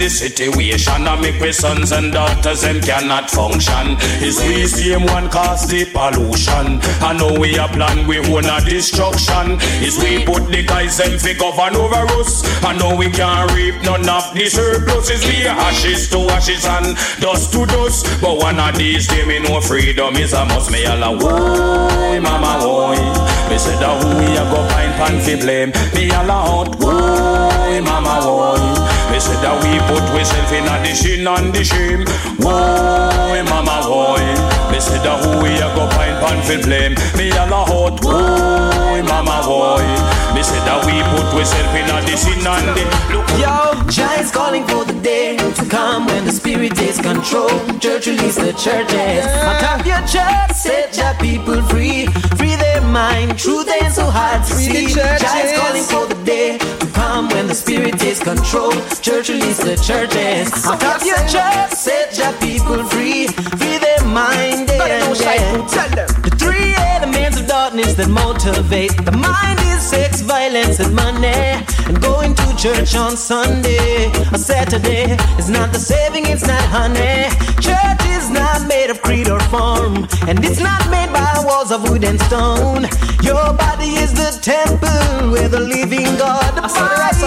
the situation and make we sons and daughters them cannot function. Is we same one cause the pollution. I know we a plan we own a destruction. Is we put the guys them fi govern over us. I know we can't reap none of the surplus. It's we ashes to ashes and dust to dust. But one of these days me know freedom is a must. Me all a why mama why? Me said a who we a go find pan fi blame. Me all a out why mama why? He said that we put we self in a sin and the shame. Whoa, mama, boy! Me said that who we a go find pan fi blame. Me all a hot, whoa, mama, boy! Me said that we put we self in a sin and the look. Yo, giants calling for the day to come when the spirit is control. Church release the churches. Yeah. Attack your church, set your people free. Free their mind, truth ain't so hard to Free see. is calling for the day to come when the spirit takes control. Church release the churches. Attack your church, set Jah people free. Free their mind, yeah, yeah. The three elements of darkness that motivate the mind is sex, violence, and money. And going to church on Sunday or Saturday is not the saving, it's not honey. Church is not made of creed or form, and it's not made by walls of wood and stone. Your body is the temple where the living God abides.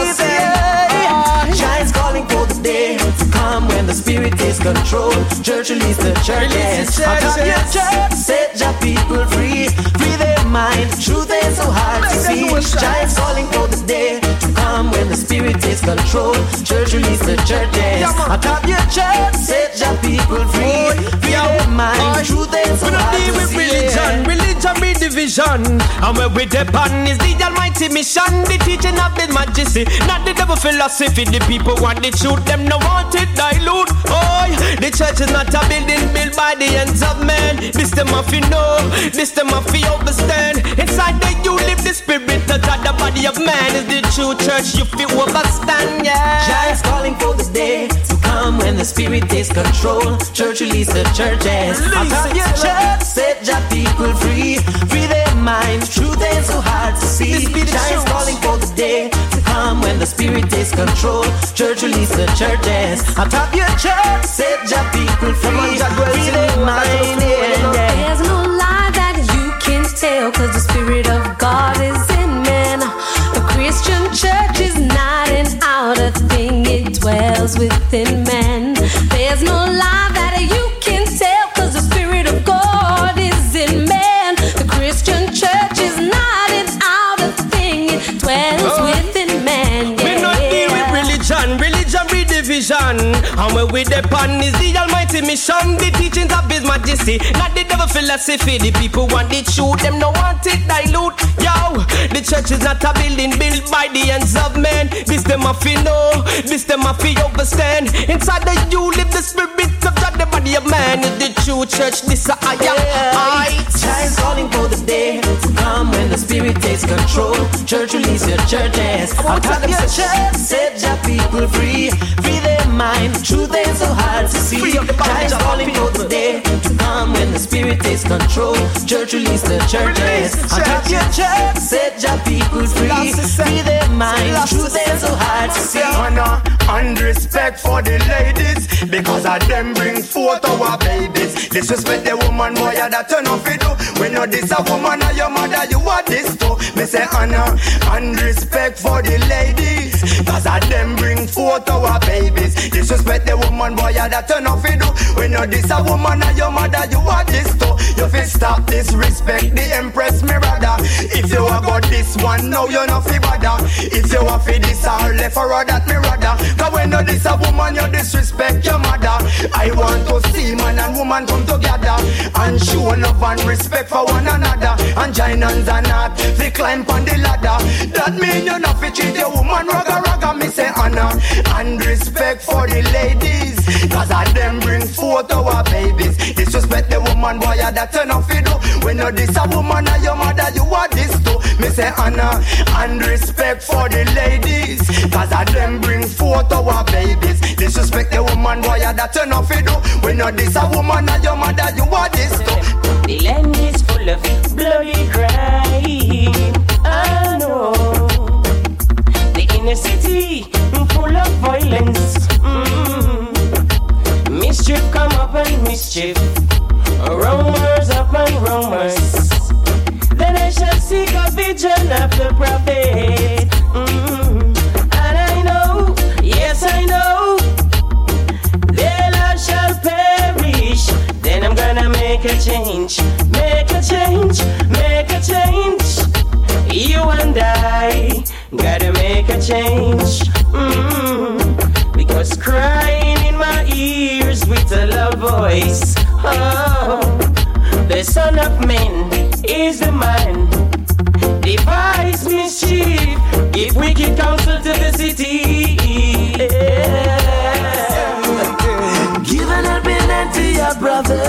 Is calling for the day to come when the spirit takes control. Church release the churches. Of your church, set your people free. Free their mind. Truth ain't so hard to see. Jah calling for the day to come when the spirit takes control. Church release the churches. I of your church, set your people free. Free their mind. Truth so We don't deal with religion, religion be division. And where we depend is the almighty mission, the teaching of the majesty, not the devil philosophy. The people want the truth, them no want it dilute. Oh, the church is not a building built by the hands of men. This them of you know, this them of you understand. Inside the you live the spirit, not the body of man is the true church. You feel understand, yeah. Jah is calling for the day to come when the spirit takes control. Church release the churches. Out of your church, set your people free. Free their minds. Truth ain't so hard to see. Jah is calling for the day to come when the spirit takes control. Church release the churches. Out of your church, set your people free. Free their mind. Yeah, yeah. There's no lie that you can tell, cause the Spirit of God dwells within man. And where we depend is the almighty mission, the teachings of his majesty, not the devil philosophy. The people want it truth, them no want it dilute. Yo, the church is not a building built by the hands of men. This them a fi know, this them a fi understand. Inside the you live the spirit of God, the body of man is the true church. This a higher height. Jah is calling for the day to come when the spirit takes control. Church release your churches. I Out of your church, set your people free. Free their mind. Truth ain't so hard to see. Jah is calling for the day to come when the spirit takes control. Church release the churches. Out of your church, set your people free. Free their mind. Truth ain't so hard to see. honor and respect for the ladies because of them bring forth our babies. Disrespect the woman, boy, that turn off it do. When you this a woman or your mother, you are this too. Me say honor and respect for the ladies because of them bring forth our babies. Disrespect the woman, boy, you that turn off do. When you this a woman or your mother, you are this too. You fit stop disrespect the empress, me rather. If you a got this one, now you not fi bother. If you a fi this or left or that me rather. Cause when you this a woman, you disrespect your mother. I want to see man and woman come together and show love and respect for one another. And join hands and heart, fi climb on the ladder. That mean you not fi treat your woman raga raga. Me say honor and respect for the ladies. Cause of them bring forth our babies. Disrespect the woman, boy, you that turn off it do. When you this a woman and your mother, you are this too. Me say honor and respect for the ladies. Cause of them bring forth our babies. Disrespect the woman, boy, you that turn off it do. When you this a woman and your mother, you are this too. The land is full of bloody crime. I know. The inner city full of violence. Mm. Mischief come up and mischief. Rumors up and rumors. Then I shall seek a vision of the prophet. Mm. And I know, yes I know, I'm gonna make a change, make a change, make a change. You and I gotta make a change. Mm. Because crying in my ears with a loud voice. Oh, the Son of Man is the man. Devise mischief Give wicked counsel to the city. Give brother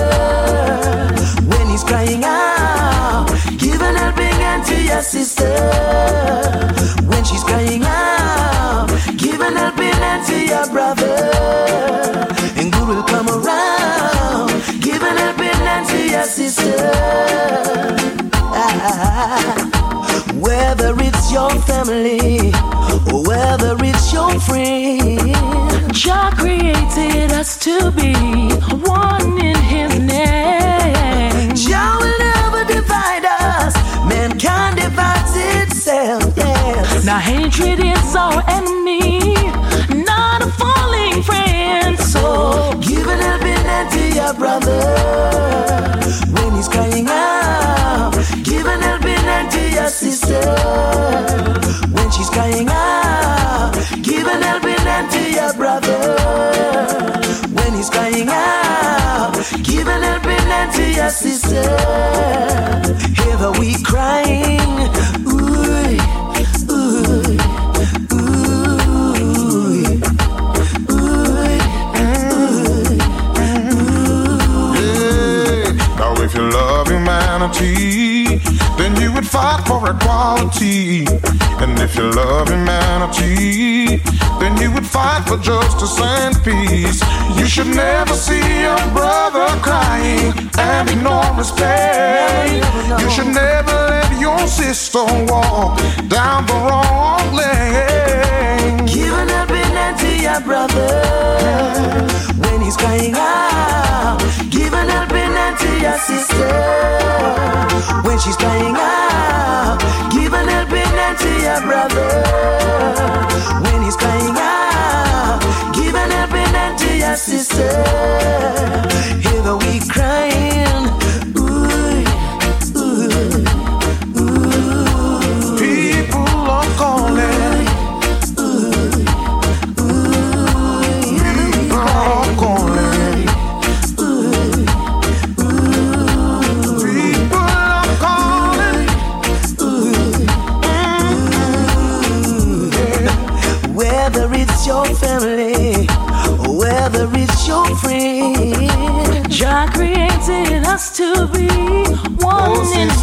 when he's crying out. Give an helping hand to your sister when she's crying out. Give an helping hand to your brother, and good will come around. Give an helping hand to your sister. Ah, whether it's your family or whether it's your friend, Jah created us to be one in His name. Jah will never divide us. Mankind divides itself. Yes. Now hatred is our enemy, not a falling friend. So give an helping hand to your brother when he's crying out. Give an helping hand to your sister when she's crying ah, out. Give an helping hand to your brother when he's crying ah, out. Give an helping hand to your sister. Hear the weak crying. Now if you love humanity, then you would fight for equality. And if you love humanity, then you would fight for justice and peace. You should never see your brother crying and ignore his pain. You should never let your sister walk down the wrong lane. Give an helping hand to your brother when he's crying out. Give an helping hand to your sister when she's crying out. Give an helping hand to your brother when he's crying out. Give an helping hand to your sister. Hear the weak crying. Family whether it's your friend, Jah created us to be one Oh, in His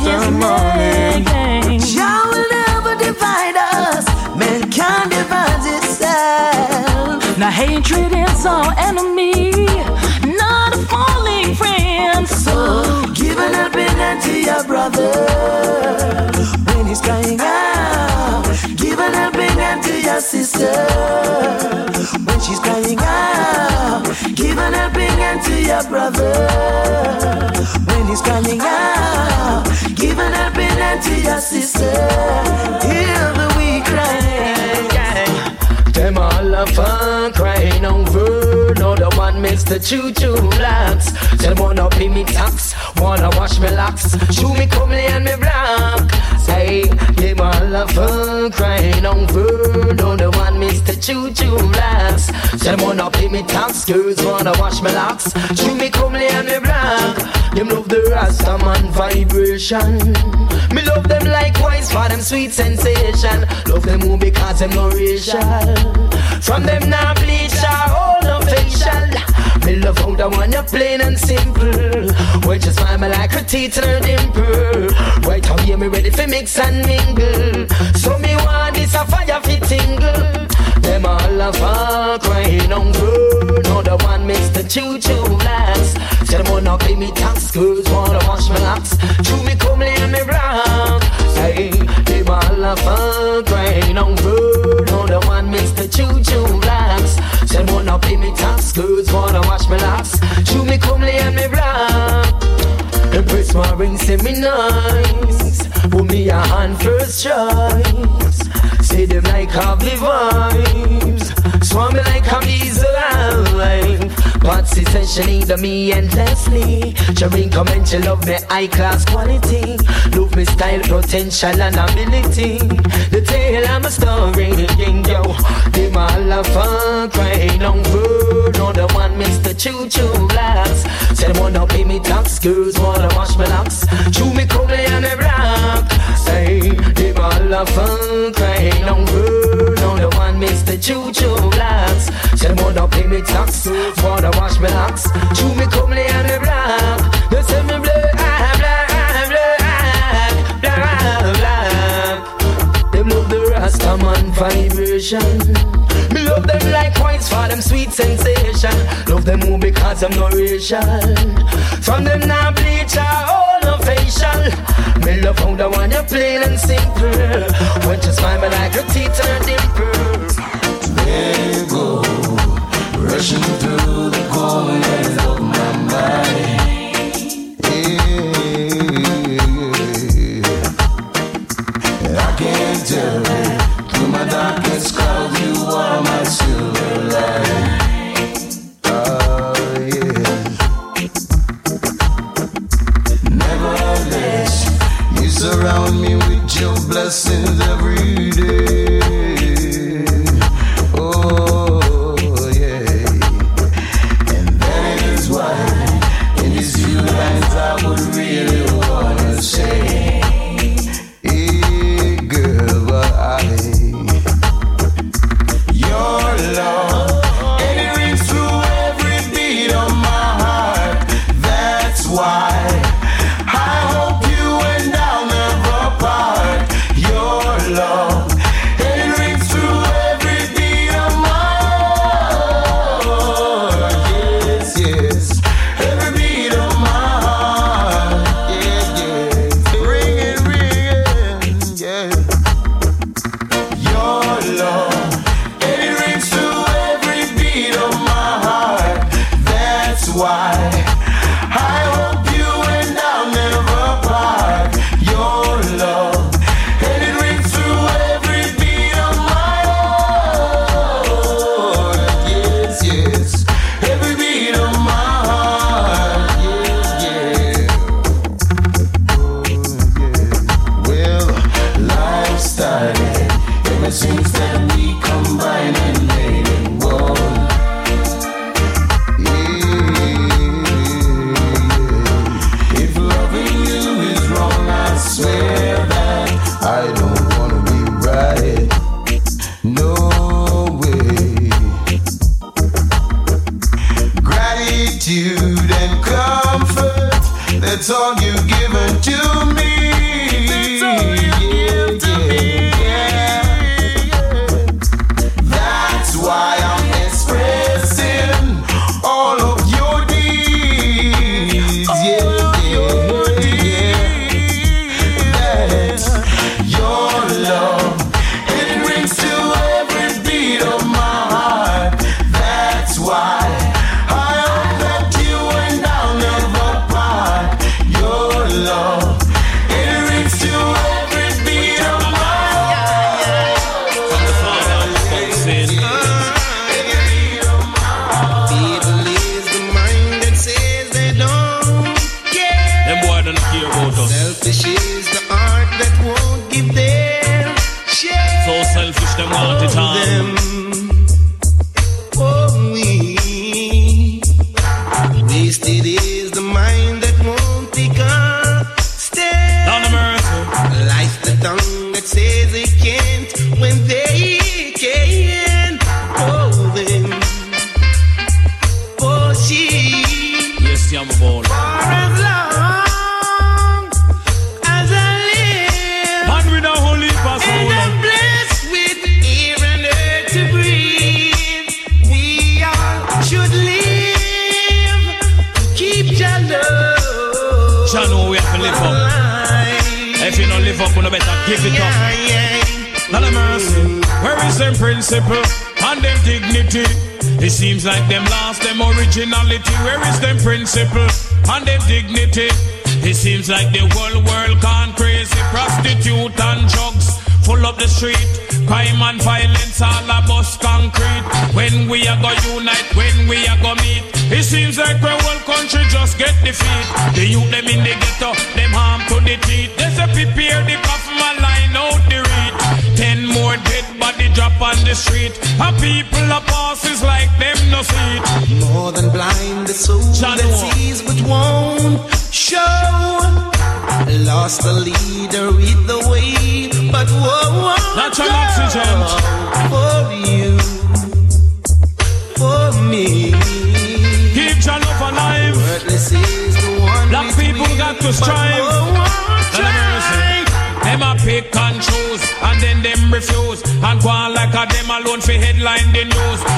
name. Jah will never divide us. Mankind divides itself. Now hatred is our enemy, not a falling friend. So give an helping hand to your brother when he's crying out. Give an helping hand to your sister she's crying out. Give an helping hand to your brother when he's crying out. Give an helping hand to your sister. Hear the weak crying. Them all of fun crying over No the one Mr. Choo Choo Blacks Them wanna pay me tax Wanna wash me locks Chew me comely and me black Say all of fun crying over No the one Mr. Choo Choo Blacks Them wanna pay me tax Girls wanna wash me locks. Chew me comely and me black. Them love the Rasta man vibration. Me love them likewise for them sweet sensation. Love them who because them no racial From them now bleach all no facial Me love how the one you plain and simple. When she smile me like and her dimple Right out here me ready for mix and mingle? So me want this a fire fit tingle. Them all a fuck crying on good No the one Mr. Choo Choo Blacks Say them wanna pay me tax Girls wanna wash my locks Chew me comely and me rock. Say them all a fuck crying on good No the one Mr. Choo Choo Say them wanna pay me tax Girls wanna wash my locks Chew me comely and me rock Empress my ring say me nice. Put me a hand first choice. Say them like lovely vibes Swarm me like I'm diesel alive Patsy says she need me endlessly. She ring come she love me high class quality. Love me style, potential and ability. The tale of my story, king yo. Them all a fun crying on word On the one Mr. Choo Choo Blacks Say them wanna pay me tax Girls wanna wash my locks. Chew me comely and me rock say Them all the fun crying on good On the one Mr. Choo-Choo Blacks Tell me don't pay me tax For the wash me locks. Chew me come lay on the block They say me blue, I'm black, I'm black Black, black Them love the Rastaman vibration. Love them like coins for them sweet sensation. Love them more because I'm no racial. From them now bleach all no facial. Me love how the one you plain and simple. When you smile me like your teeth and her dimples. There you go, rushing through the corners of my mind.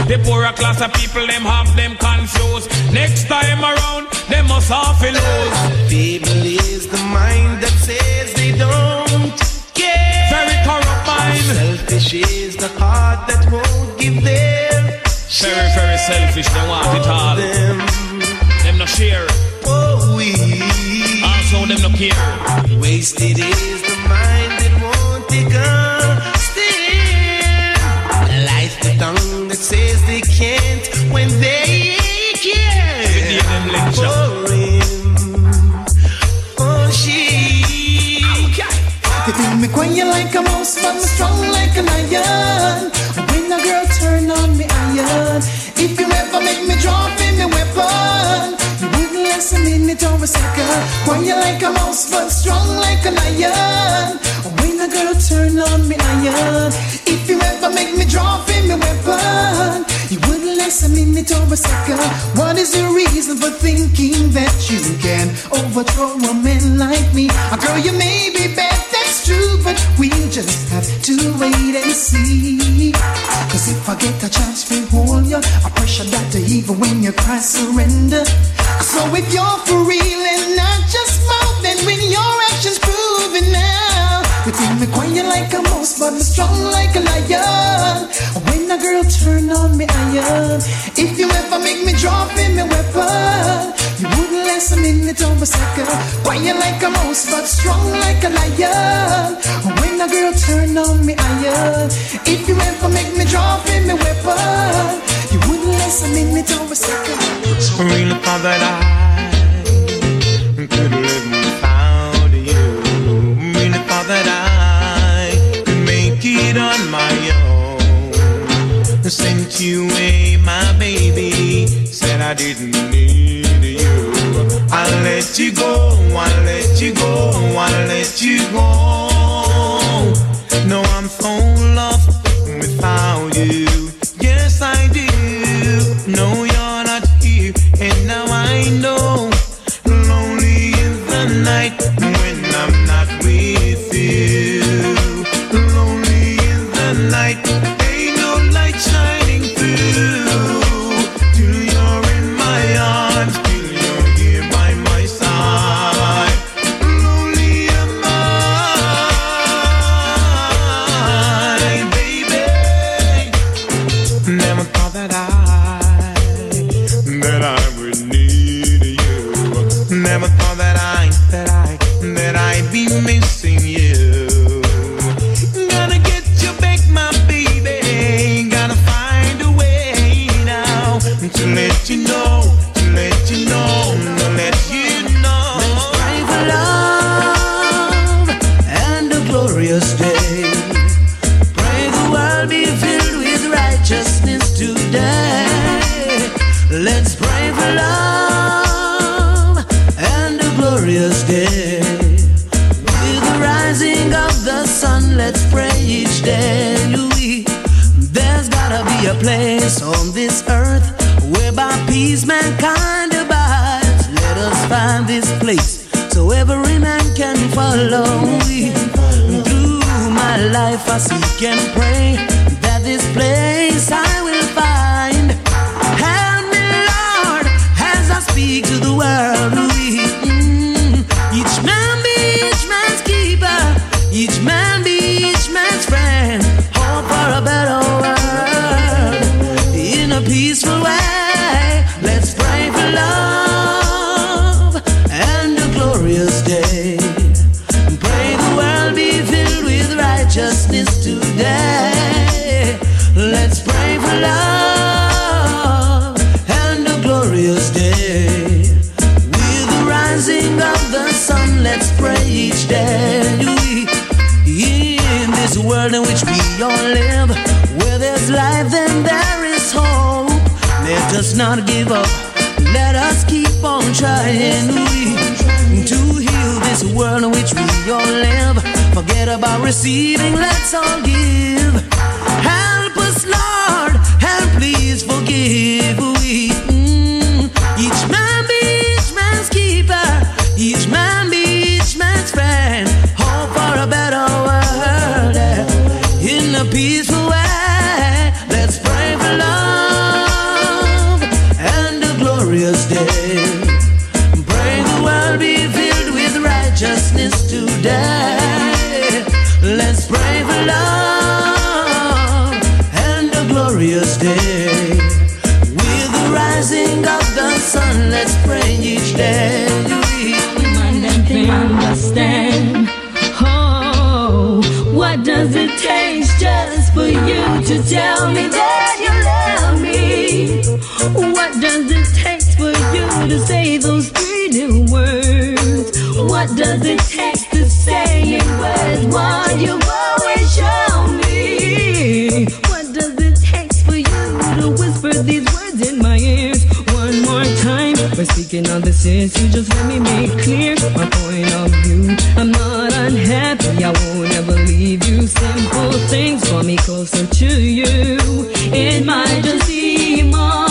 The poorer class of people, them have them confused. Next time around, them must have. Within me quiet like a mouse, but me strong like a lion. When a girl turn on me iron, if you ever make me drop in me weapon, you wouldn't last a minute or a second. Quiet like a mouse, but strong like a lion. When a girl turn on me iron, if you ever make me drop in me weapon, you wouldn't last a minute or a second. Scream, father, that I could make it on my own. Sent you away, my baby, said I didn't need you. I let you go, I let you go, I let you go. No, I'm full of without you. Yes, I do. No, you're not here, and now I know. Lonely in the night. mankind abides. Let us find this place so every man can follow. me Through my life, I seek and pray. world in which we all live. Where there's life, then there is hope. Let us not give up. Let us keep on trying. We to heal this world in which we all live. Forget about receiving. Let's all give. Help us, Lord. Help, please forgive. We mm, each man. In a peaceful way. By speaking on this issue, just let me make clear my point of view. I'm not unhappy, I won't ever leave you. Simple things draw me closer to you. It might just seem unimportant,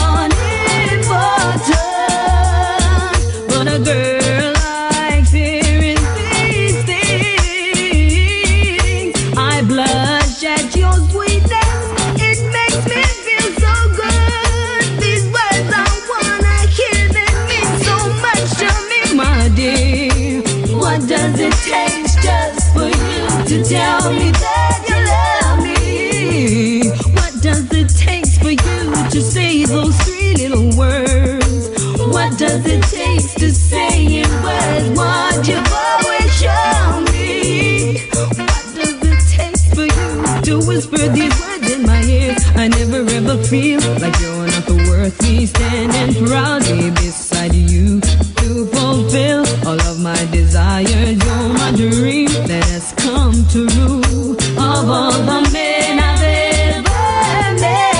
feel like you're not the worth me standing proudly beside you to fulfill all of my desires. You're my dream that has come true. Of all the men I've ever met,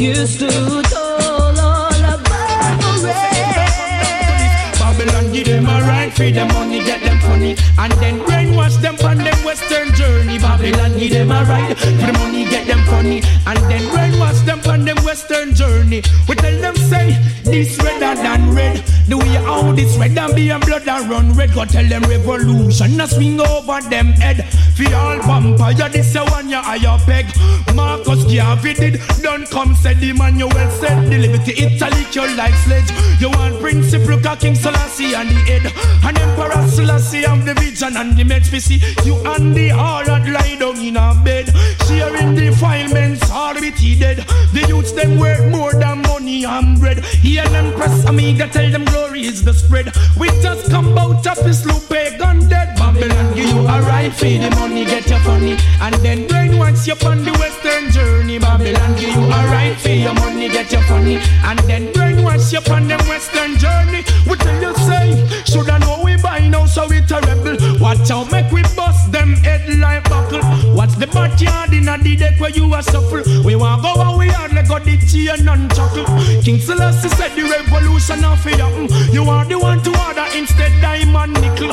you stood tall all above the rest. Babylon give them a right for the money, get them funny, and then brainwash them on them western journey. Babylon give them a right for the money, funny, and then brainwash them on them western journey. We tell them say this redder than red. The way how this red and be and blood and run red. Go tell them revolution a swing over them head. For all vampire, this a one ya higher peg. Marcus Garvey did done come said the man well said the liberty Italy your like sledge. You want principle ka King Selassie and the head and Emperor Selassie and the vision and the meds. We see you and the harlot lie down in a bed, sharing defilements all with he dead. The youths them work more than money and bread. Hear them press amiga tell them glory is the spread. We just come out of this loop eh, pagan dead. Babylon give you a right for the money, get your funny, and then brainwash you on the western journey. Babylon give you a right for your money, get your funny, and then brainwash you on the western journey. We tell you say, should I know we buy now so we a rebel. Watch out, make we bust them head like buckle. What's the backyard in a the deck where you are suffer? We want go where we are, let go the chain and chuckle. King Selassie said the revolution of it happen. You are the one to order instead diamond nickel.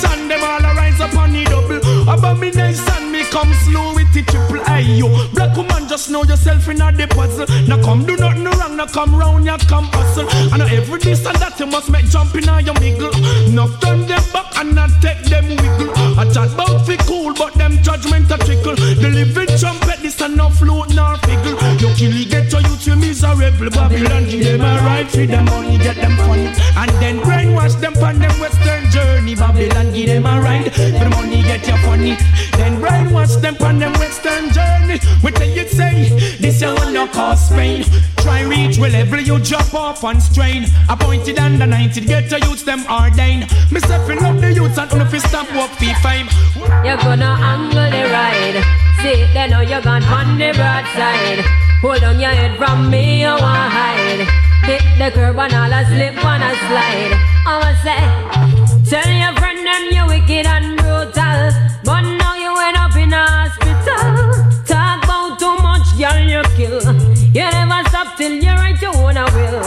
Fornication, them all arise upon the double. Abomination, me come slow with the triple. Ayo, black woman, just know yourself in a puzzle. Now come do nothing wrong, now come round, ya come hustle. And every this and that you must make jump in your wiggle. Now turn them back and not take them wiggle. I chat about fi cool, but them judgment a trickle. The living trumpet, this and no float nor figgle. You kill get your youth, you miserable. Babylon, give them a right for them money, get them funny. And then brainwash them on them western journey. Babylon, give them a right for the money, get you funny. Then brainwash them on them western journey. We tell you say, this you will not cause pain. Try reach level you drop off and strain. Appointed under 90, get your youths them ordained. Me stepping up the youths and if you stop work fee fame. You're gonna angle the ride. See, they know you're gone on the broadside. Hold on your head from me, I want hide. Hit the curb and all I slip and I slide. I want say, tell your friend them you're wicked and brutal, but now you end up in a hospital. Talk about too much, girl, you kill. You never stop till you write your own will.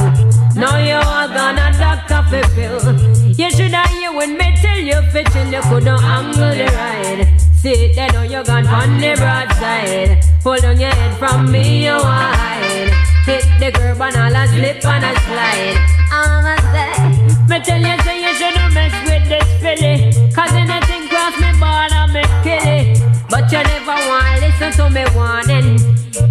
Now you are gonna doctor for. You should have you when me couldn't angle the ride. Sit there, now you gone on the broadside. Pull on your head from me, you wide. Hit the curb and all a slip and a slide. I'm a say, me tell you, say you shouldn't mess with this filly. Cause anything cross me border, me kill it. But you never want listen to me warning.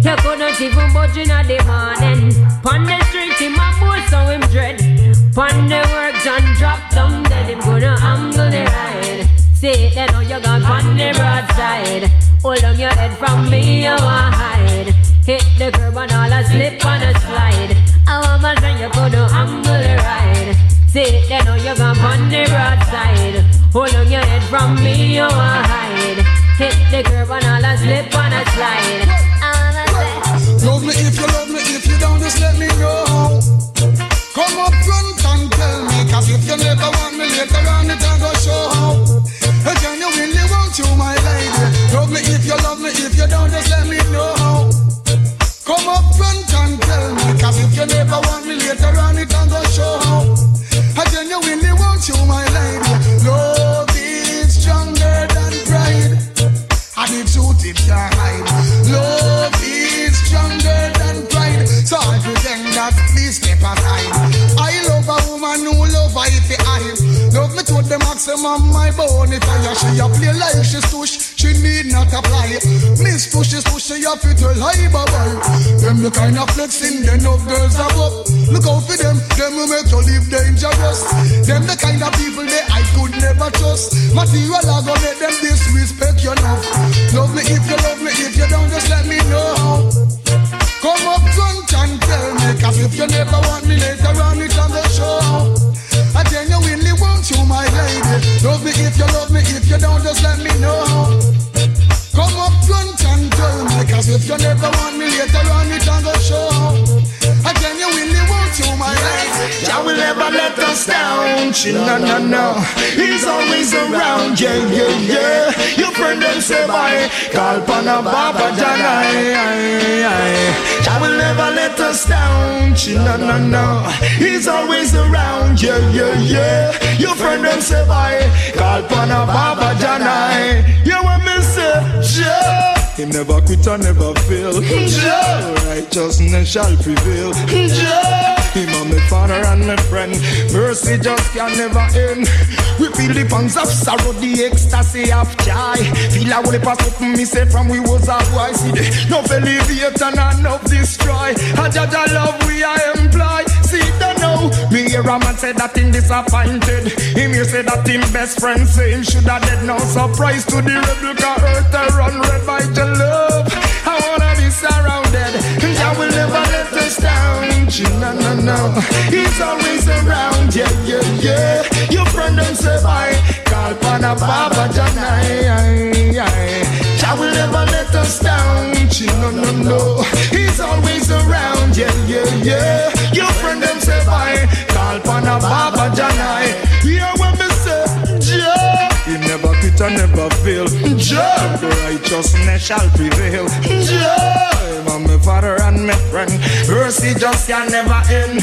You couldn't even budge in the morning. Pon the street, him a boy, so him dread. Pon the work, John drop down. Him gonna angle the ride. See it, then know you gone pon the broadside. Hold on your head from me, you want hide. Hit the curb and all a slip and a slide. I want my friend, you couldn't angle the ride. See it, then know you gone pon the broadside. Hold on your head from me, you want hide. Hit the curb and all a slip and a slide. I wanna say. Love me if you love me, if you don't, just let me know. Cause if you never want me later on, it ain't go show how. I genuinely want you, my lady. Love me if you love me, if you don't, just let me know. how. Come up front and tell me, cause if you never want me later on, it ain't go show how. I genuinely want you, my lady. Love is stronger than pride. And the truth it can't hide. Love is stronger than pride. So I pretend that please step aside. I her if I Love me to the maximum, my I she a play like she's tush. She need not apply. Miss tush is tush, she a fit her lie bye. Them the kind of flexing, they know girls are. Look out for them, them will make you live dangerous. Them the kind of people that I could never trust. Material are gonna make them disrespect you enough. Love me if you love me, if you don't, just let me know. Come up front and tell me, cause if you never want me later on, it's on the show. You, my lady. Love me if you love me, if you don't, just let me know. Come up front and tell me, cause if you never want me later on, it's on the show. Never let us down. No, no, no. He's always around. Yeah, yeah, yeah. Your friend them say bye. Call Pana Baba Janai. Jah will never let us down. No, no, no. He's always around. Yeah, yeah, yeah. Your friend them say bye. Call Pana Baba Janai. You want me say, Jah. He never quit and never fail. Jah, righteousness shall prevail. Jah, him and my father and my friend. Mercy just can never end. We feel the pangs of sorrow, the ecstasy of joy. Feel a whole pass up me say from we was a boy. See the no elevate and enough destroy. A judge a love we I employ. See the know. Me hear a man say that him disappointed. Him hear say that him best friend say him shoulda dead. No surprise to the rebel car earth run red by your love. I wanna be surrounded. Jah will never let us down. No, no, no. He's always around. Yeah, yeah, yeah. Your friend don't say bye. Call Pana Baba Janai. Jah will never let us down. No, no, no. He's always around. Yeah, yeah, yeah. Your friend them say bye. Call Pana Baba Janai. And never fail. Jah, righteousness shall prevail. Jah, I'm my father and my friend. Mercy just can never end.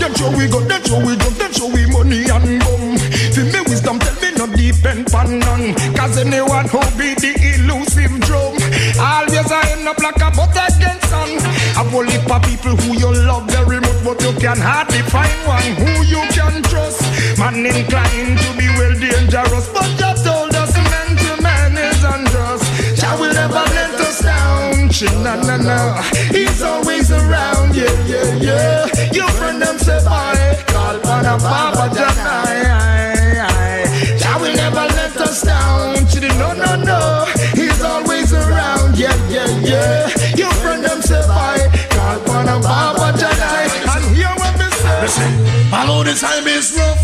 Them show we go, them show we go, them show we money and bum. For me wisdom, tell me not depend on none. Cause anyone who be the elusive drum, always I end up like a butt against sun. A whole heap of people who you love very much, but you can hardly find one who you can trust. Man inclined to be well dangerous, but just told Jah will never let us down. Na na na, he's always around. Yeah yeah yeah. Your friend them say bye. Call Pana Baba Janai. Jah will never let us down. No no no, he's always around. Yeah yeah yeah. Your friend them say bye. Call Pana Baba Janai. And hear what me say. Listen, all the time is rough.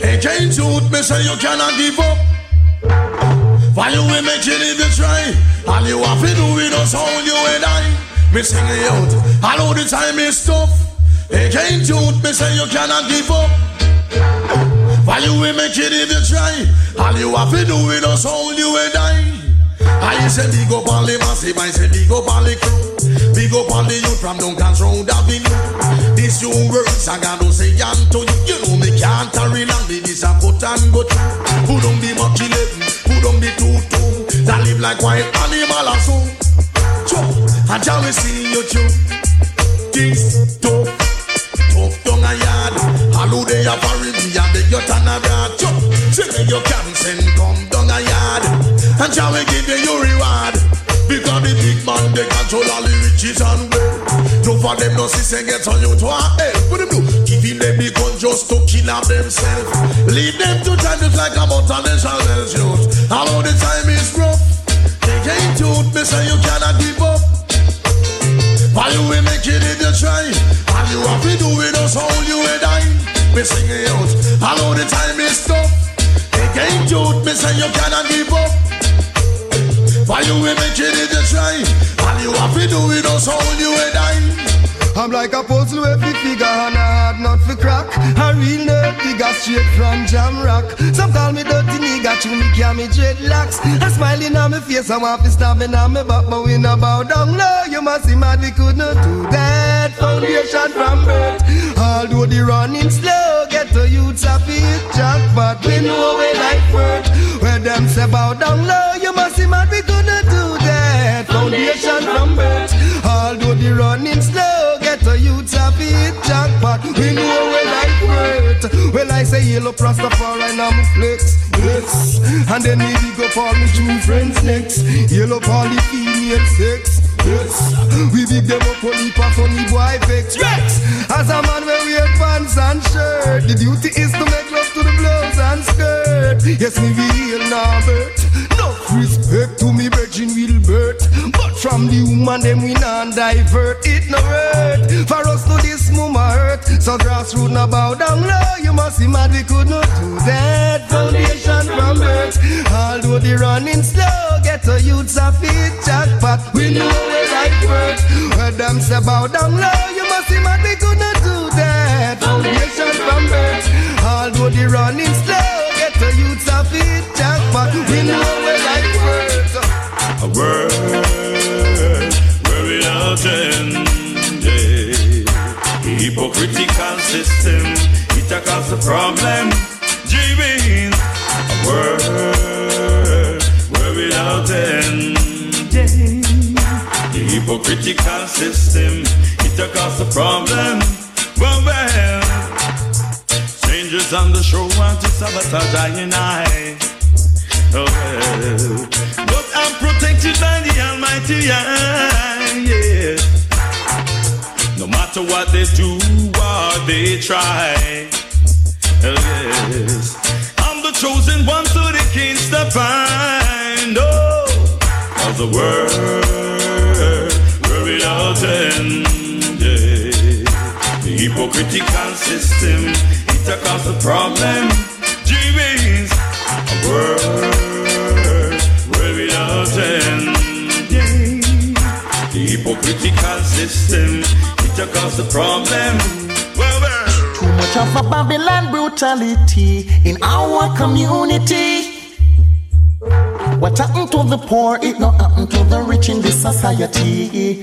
Against youth, me say you cannot give up. Why you will make it if you try? All you have to do is us hold you and I. Me sing it out. All the time is tough. Against youth, me say you cannot give up. Why you will make it if you try? All you have to do is us hold you and I. I say big up all the massive, I say big up all the crew. Big up on the youth from Duncan's Road Avenue. These young words I got to say unto you. You know me can't hurry long, me this a cut and go through. Who don't be Mach 11, who don't be two two. That live like wild animal or so. And shall we see you too. Things tough, tough down a yard. Hello they are me and the youth and a brad. Chop, say me you can send come down a yard. And shall we give you your reward. Because the big man they control all the riches and wealth. No for them no see get on you to a hell. What them do? Giving them the gun just to kill up themselves. Leave them to time it's like a mountain they shall well shoot. Although the time is rough, they ain't youth. Me say you cannot give up. While you will make it if you try. All you have to do with us all you will die. Me sing it out. Although the time is tough, they ain't youth. Me say you cannot give up. Why you will make it if you try? All you have to do with us all you will die. I'm like a puzzle with the figure and a hard nut for crack. A real nerd figure straight from jam rock. Some call me dirty nigga, chew me carry me dreadlocks. A smiling on my face, I want to stab on me back, but we no bow down low. You must see mad, we could not do that. Foundation from birth. Although the running slow, get the youths a fit jackpot. We know we like work. Where them say bow down low, you Well, I say yellow Rastafari and I'm flex, flex. And then me big up all my true friends next. Yellow all the female sex. Yes, we big them up on heap of funny boy vex. Rex, as a man we wear pants and shirt. The duty is to make love to the blouse and skirt. Yes, me real Norbert. No respect to me virgin will Wilbert. But from the woman them we non divert. It no hurt for us to this mama hurt. So grassroots no We know we like work. Where them say bow down low, you must see we could not do that. Foundation from birth. Although the running slow, get a youths a fit jackpot. We know we like work. A world where without end. The hypocritical system, it a cause a problem. Hypocritical system, it a cause a problem. Well, well. Strangers on the shore want to sabotage I and I. Oh, well. But I'm protected by the Almighty, yeah, yeah. No matter what they do, what they try. Oh, yes. I'm the chosen one, so they can't stop find. Oh, of the world, without end. yeah. The hypocritical system, it a cause a problem. G-Wings, a world where without end. yeah. The hypocritical system, it a cause a problem. Well, well. Too much of a Babylon brutality in our community. What happened to the poor, it not happen to the rich in this society.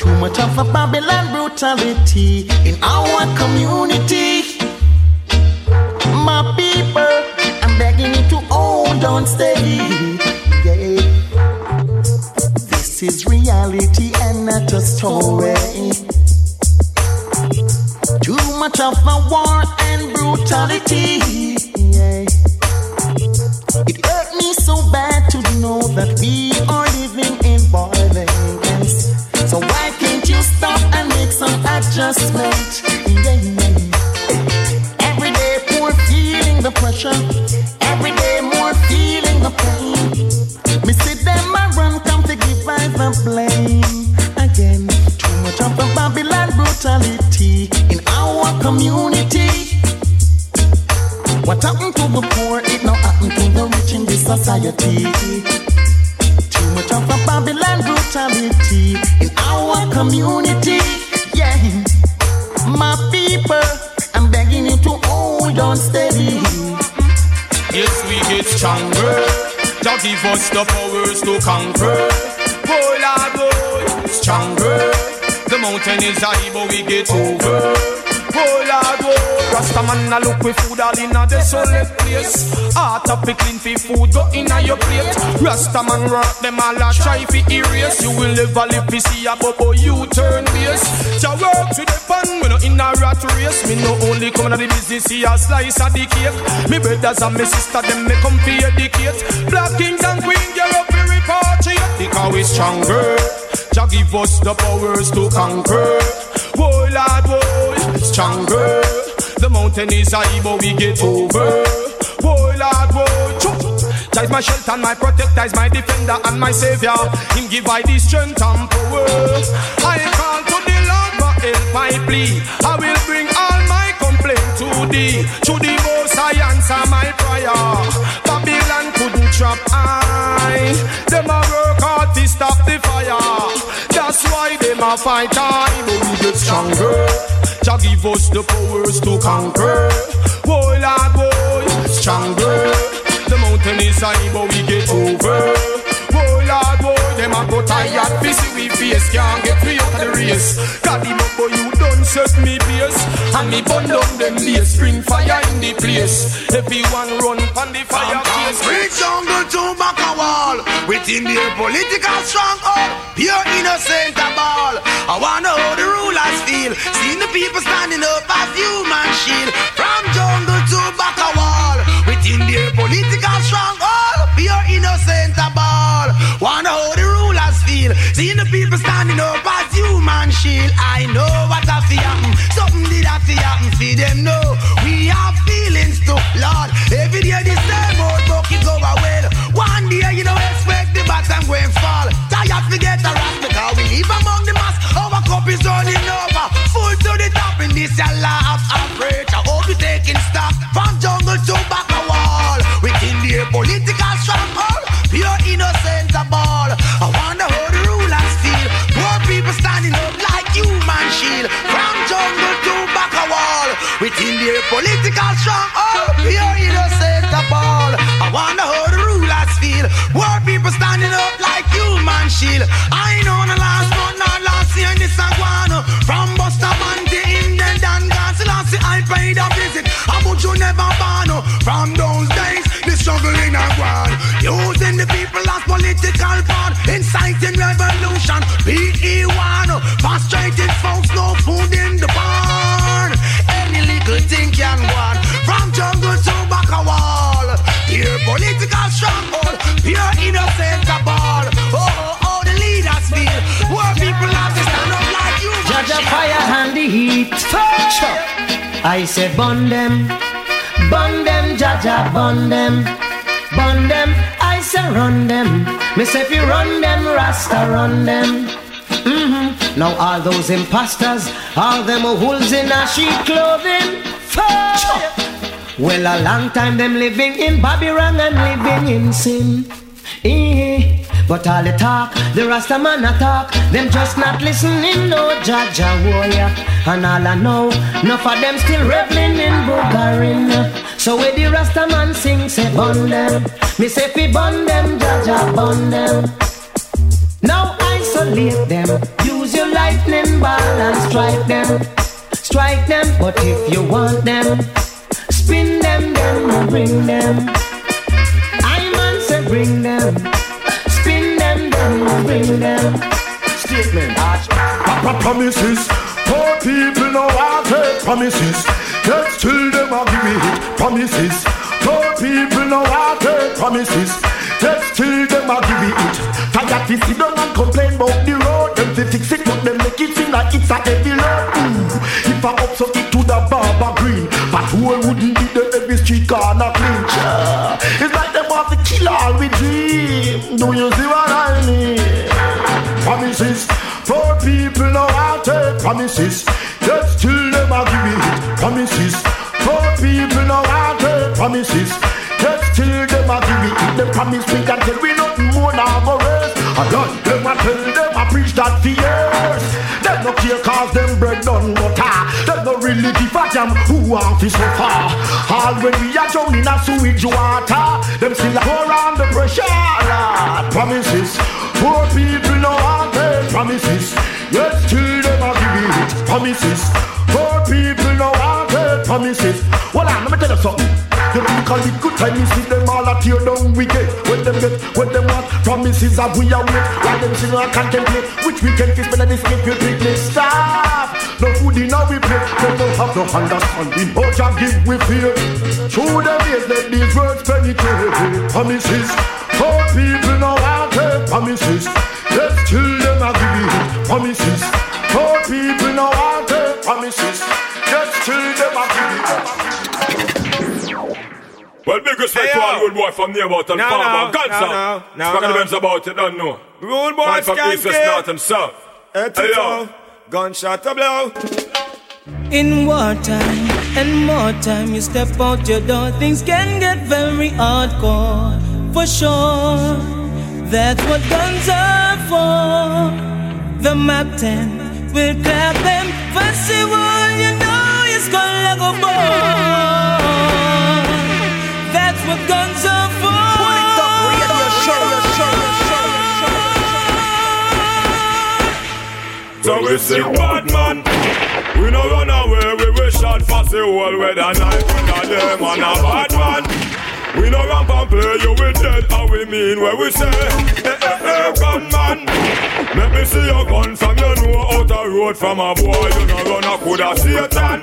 Too much of a Babylon brutality in our community. My people, I'm begging you to hold on steady. Yeah. This is reality and not a story. Too much of a war and brutality. Yeah. It hurt me so bad to know that we are stop and make some adjustment? Yeah. Every day more feeling the pressure. Every day more feeling the pain. Me see them a run come to give I the blame again. Too much of a Babylon brutality in our community. What happened to the poor? It now happened to the rich in this society. Too much of a Babylon brutality in our community. Yeah, my people, I'm begging you to hold on steady. Yes, we get stronger. Jah give us the powers to conquer. Oh Lord, boy, stronger. mountain is high, but we get over. Oh Lord, oh Rasta man a look with food all in a desolate place Heart of clean fi food go in a your plate. Rasta man work them all a try fi erase. You will never live fi see a bubble you turn base. Ja work to the pan, we no in a rat race. Me no only come to the business see a slice of the cake. Me brothers and me sister them me come fi educate. Black kings and queens get up fi repatriate Because we stronger. Jah give us the powers to conquer. Oh Lord, oh, stronger. The mountain is high, but we get over. Oh Lord, oh, Jah is my shelter and my protector, is my defender and my savior. Him give I the strength and power. I call to the Lord for help, I plea. I will bring all my complaint to thee. To the most I answer my prayer. Babylon couldn't trap I. Them a work hard to stop the them a fight I, but we get stronger. Jah give us the powers to conquer. Oh Lord, boy, stronger. The mountain is high, but we get over. Oh Lord, boy, them a go tired. Busy we face can't get me out of the race. God, him up, but you done set me pace. And me burn down them days. Spring fire in the place. Everyone run on the fire. Bring jungle to back Within their political stronghold Pure innocent a ball. I wanna how the rulers feel Seeing the people standing up as human shield. From jungle to back a wall. Within their political stronghold Pure innocent a ball. Wanna how the rulers feel Seeing the people standing up as human shield. I know what I feel Something did I feel happen. See them know. We have feelings too Lord. Every day the same old oh, bucket go well. One day you don't bottom going fall. Tired forget the rest Because we live among the mass. Our cup is running over. Full to the top in this your average I hope you taking stock. From jungle to back a wall. Within the political stronghold. Pure innocent a ball I wonder how the rulers feel Poor people standing up like human shield. From jungle to back a wall. Within the political stronghold shield. I know the last one, not last year this a guano. From Buster Man to Indian Dan Last year I paid a visit. How much you never born From those I say burn them, burn them, Jaja, burn them, burn them. I say run them. Me say if you run them, Rasta run them. Mm-hmm. Now all those imposters, all them wolves in a sheep clothing. Chop. Well, a long time them living in Babylon and living in sin. Eh. But all the talk, the Rasta man a talk, them just not listening, no Jaja warrior. And all I know, enough of them still reveling in Bugarin. So where the Rasta man sing, say bun them. Me say fi bun them, Jaja bun them. Now isolate them, use your lightning ball and strike them. Strike them, but if you want them, spin them, then bring them. I man say bring them. Spin them, then. Statement. Papa promises. Poor people know I take promises. Yet still them a give it promises. Poor people know I take promises. Yet still them a give it. Tired to sit down and complain about the road. Them to fix it, but them make it seem like it's a heavy load. Ooh. If I upset it to the barber green, but who wouldn't be the every street corner clean? Sure. It's like them want to kill all we dream. Do you see what I mean? Promises, poor people know how to promises. Yet still them a give it promises. Poor people know how to promises. Yet still them a give it. Them promise we can tell we nothing more now go rest. I done them a tell them I preach that for years. Them no care cause them bread done butter. Them no really give a damn who want to suffer. All when we are drowning in a sewage water, them still pour on the pressure. Promises, poor people know how promises. Yet still them a give promises. Poor people now want great promises. Well, I'm me tell you something. You think the good time you see them all a tear down we get When them get, when them want promises of we are wait While them sing and contemplate? Which we can kiss better this make you picnic. Stop! No food in our plate. They don't have no understanding. Oh, How to give we fear. Through the days let these words penetrate. Promises. Poor people now want promises. Yet still them a give promises Poor people now want promises Yet still them a give Well, big respect Hey, to yo. all good boy from Nearbout and No, Farmer. no, Godson. no, no, no, Speaking no. the about it, don't know. Rude boy, Man from east, west, skanky. north and south. Hey, Gunshot to blow. In wartime and more time, you step out your door, things can get very hardcore. For sure, that's what guns are for. The map 10 will clap them. Festival, you know it's gonna go ball. That's what guns are for. Put it up, real show. So we sing bad man. We no run away, we wish shot for the whole weather night. We not them on a bad man. We no ramp and play you with dead, how we mean where we say, eh eh eh, gunman. Let me see your gun from you know out the road from a boy. You no run a coulda Satan.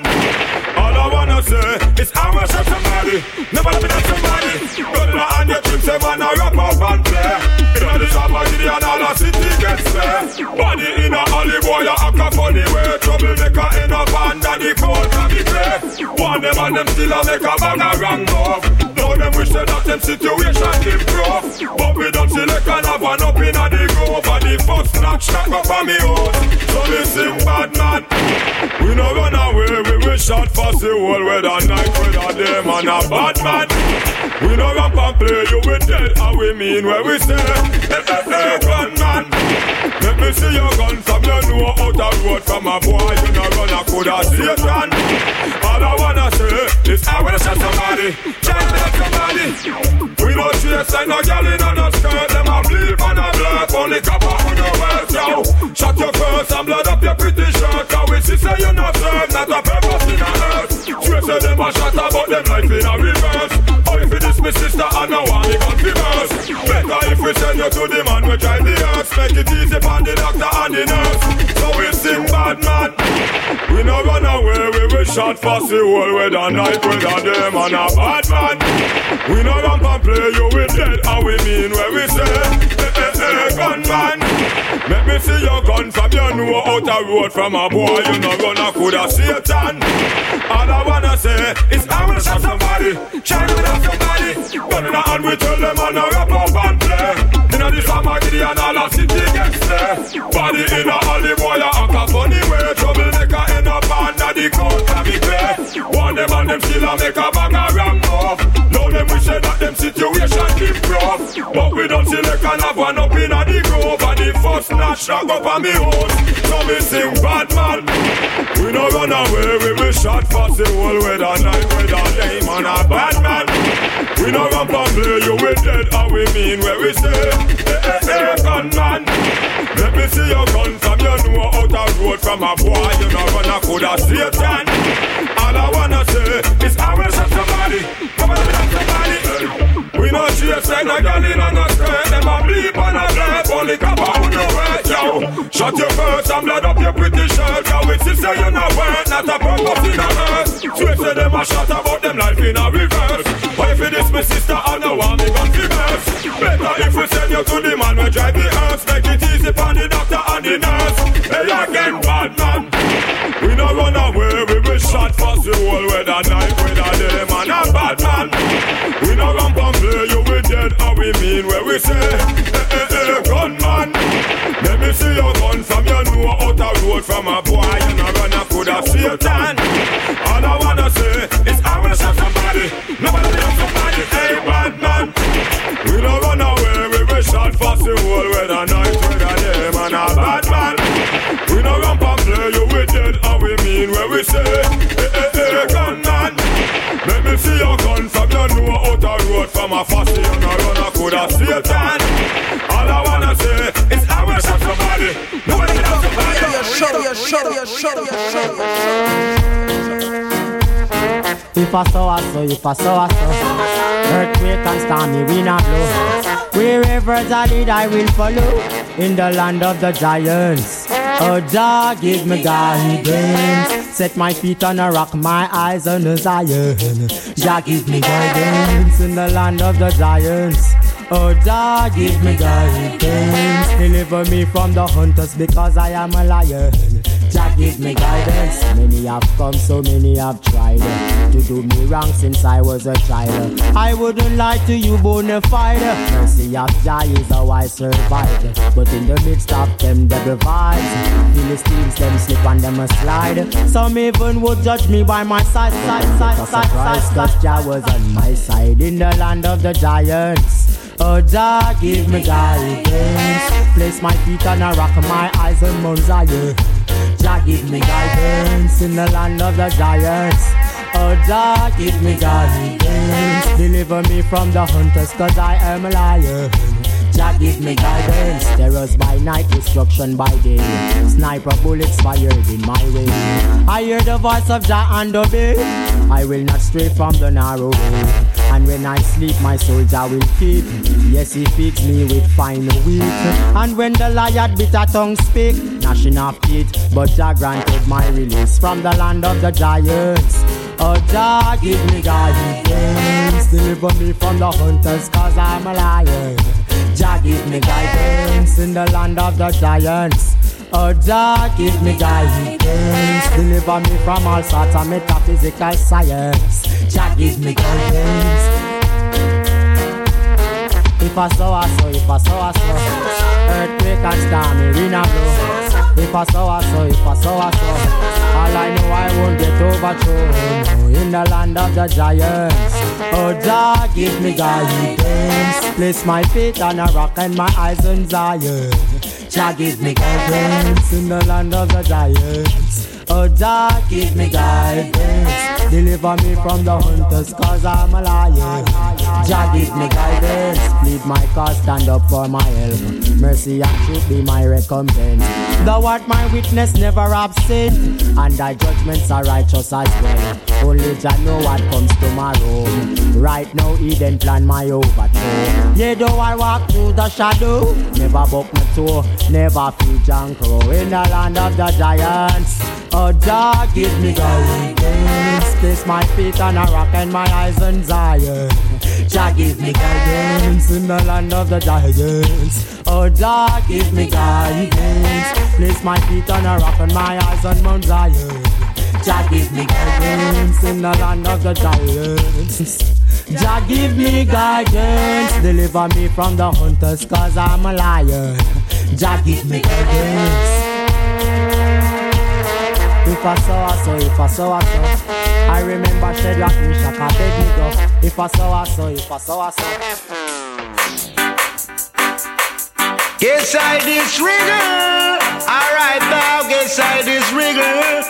All eh? I wanna say is I wish shot somebody. Never let me touch somebody. Gun in the hand, you think say man a rap up and play. You know the somebody and all the city gets there. Body in a alley boy, you act a funny way. Troublemaker in a band and the cold can be play. One them and them still a make a bag of wrong move. Now them wish say that them situation improve. But we don't select and have one up in a the grove. And the first knock shot go for me house. So listen bad man. We no run away, we wish shot for the whole weather night. Whether them and a bad man. We no ramp and play you with dead. How we mean where we say, eh eh eh, gunman. Let me see your gun from you know out the road from a boy. You no run a coulda Satan. All I wanna say is I wanna shot somebody. Hit somebody. We don't chase like no girl in a skirt. Them a bleed on a blurb. Only cover on your words, yo. Shot your first and blood up your pretty shirt. Cause we see say you not serve, not a purpose in a earth. Swear say them a shot about them life in a reverse. Or if you dismiss sister and no one, it got reverse. Better if we send you to the man we drive the earth. Make it easy for the doctor and the nurse. So we sing bad man. We no run away, we will shot for the whole weather night a them and a bad man. We no ramp and play you with dead, and we mean where we say, eh, gunman. Let me see your gun from you know out the road from a boy, you no gonna coulda Satan. All I wanna say is I will shot somebody, try to hit somebody. Gun in the hand, we tell them and a rap up and play. Inna the summer, and all the city there. Body in a alley boy, a act a funny way. Troublemaker end up under the coat, can be clear. One them and them still a make a bag of ram And notch shot up on me house. So me sing bad man. We no run away, we will shot for the whole weather night. Weather day man a bad man. We no ramp and play you with dead, how we mean where we say, eh eh eh, gunman. Let me see your gun from you know out the road from a boy, you know gonna coulda Satan. All I wanna say is I will shot somebody, We no chase like no girl in a skirt, them a bleep on a blurb, only cover on your work, yo. Shot your first and blood up your pretty shirt, cause we see say you no work, not a purpose in a earth. Swear say them a shot about them life in a reverse. Why you this my sister and no one me gun reverse? Better if we send you to the man we drive the earth, make it easy for the doctor and the nurse. Hey again, bad man. We no run away, we will shot for the whole weather night, weather day, We ramp and play you with dead, how we mean where we say, eh eh eh, gunman. Let me see your gun from you know out the road from a boy, you no run a coulda Satan. All I wanna say is I wanna shot somebody, nobody love somebody, hey bad man. We no run away, we will shot for the whole weather night, weather day, man a bad man. We no ramp and play you with dead, how we mean where we say, eh eh eh, gunman. Let me see your gun from a fussy, you no run a coulda. All I wanna say is I will shot somebody, nobody love somebody. radio show. If I saw I saw, if I saw I saw, earthquake and stormy wind a blow. Wherever I lead, I will follow. In the land of the giants, oh Jah give me guidance. Set my feet on a rock, my eyes on a Zion. Jah give me guidance in the land of the giants. Oh, Jah, give me guidance. Deliver me from the hunters because I am a lion. Jah, give me guidance. Many have come, so many have tried to do me wrong since I was a child. I wouldn't lie to you, bonafide. Mercy of Jah is how I survived. But in the midst of them devil vibes, Philistines them slip and them a slide. Some even would judge me by my size, size, size, size, size. Cause Jah was on my side in the land of the giants. Oh, Jah, give me guidance. Place my feet on a rock, my eyes on Mount Zion. Jah, give me guidance in the land of the giants. Oh, Jah, give me guidance. Deliver me from the hunters, cause I am a lion. Jah give me guidance. Terrors by night, destruction by day. Sniper bullets fired in my way. I hear the voice of Jah and obey. I will not stray from the narrow way. And when I sleep, my Jah will keep. Yes, He feeds me with fine wheat. And when the lion bitter tongue speak, gnashing of teeth, but Jah granted my release from the land of the giants. Oh, Jah, give me guidance. Deliver me from the hunters, cause I'm a lion. Jah, give me guidance in the land of the giants. Oh, Jah, give me guidance. Deliver me from all sorts of metaphysical science. Jah, give me guidance. If I saw, I saw, if I saw, I saw. Earthquake and stormy wind a blow. If I saw, I saw, if I saw, I saw. All I know, I won't get overthrown. In the land of the giants. Oh, Jah, give me guidance. Place my feet on a rock and my eyes on Zion. Jah, give me guidance in the land of the giants. Oh, Jah, give me guidance. Deliver me from the hunters, cause I'm a lion. Jah, give me guidance. Plead my cause, stand up for my help. Mercy and truth be my recompense. Thou art my witness, never absent. And thy judgments are righteous as well. Only Jah know what comes tomorrow. Right now, Eden plan my overthrow. Yeah, though I walk through the shadow, never buck my toe, never feel junk. In the land of the giants. Oh, Jah, give me guidance. Place my feet on a rock and my eyes on Zion. Jah, give me guidance in the land of the giants. Oh, Jah, give me guidance. Place my feet on a rock and my eyes on Mount Zion. Jah, give me guidance in the land of the giants. Jah, give me guidance. Deliver me from the hunters, cause I'm a lion. Jah, give me guidance. If I saw, I saw, if I saw, I saw. I remember Shadrach, Meshach, Abednego. If I saw, I saw, if I saw, I saw. Get side this rigger. Alright now, side this rigger.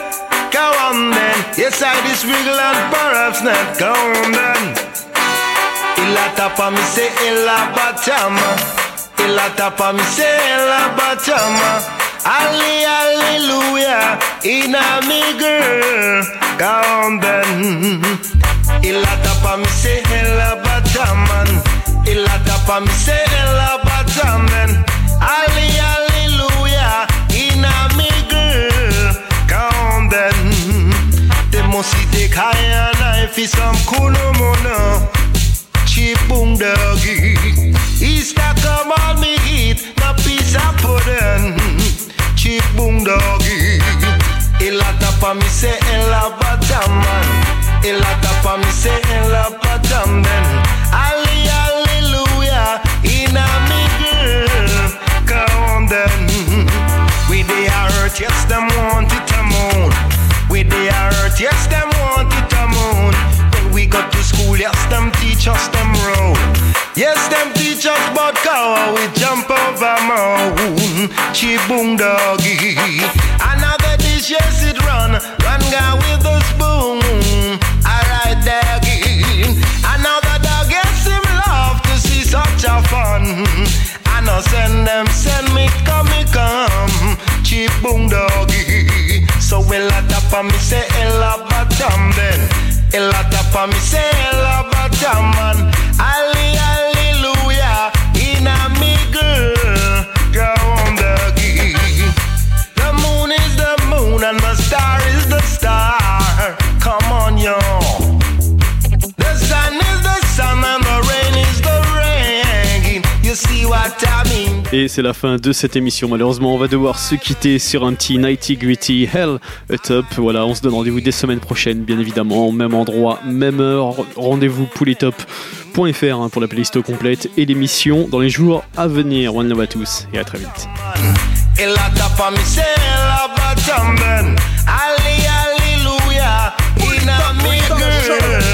Go on then. Side this rigger and perhaps not. Go on then. Illa tapa mi se illa batama. Illa tapa mi se illa batama. Ali, hallelujah, in a me girl, on then. Illa tapa mi se illa bataman. Illa tapa mi se illa bataman. Ali, hallelujah, in a me girl, on then. They see take higher knife for some kuno mono. Cheap boom doggy. Easter come on me eat, piece of pudding cheap boom doggy. Illa tapa mi se illa bataman. Illa tapa mi se illa bataman. Ali hallelujah. Ina mi girl. Come. We they are hurt, yes them want it a moon. We they are hurt, yes them want it a moon. When we got to school, yes them teach us them road. Yes, them teach us about cow, we jump over mountain. Cheap boom doggy. Another dish, yes, it run. Run guy with a spoon. Alright, doggy. Another dog, yes, him love to see such a fun. I know send them, send me, come, me come. Cheap boom doggy. for me say Ella Batam then. Ella for me say Ella Batam man. Et c'est la fin de cette émission. Malheureusement, on va devoir se quitter sur un petit nighty gritty hell a top. Voilà, on se donne rendez-vous des semaines prochaines, bien évidemment. Même endroit, même heure. Rendez-vous pouletop.fr hein, pour la playlist complète et l'émission dans les jours à venir. One love à tous et à très vite. Hallelujah in a me girl.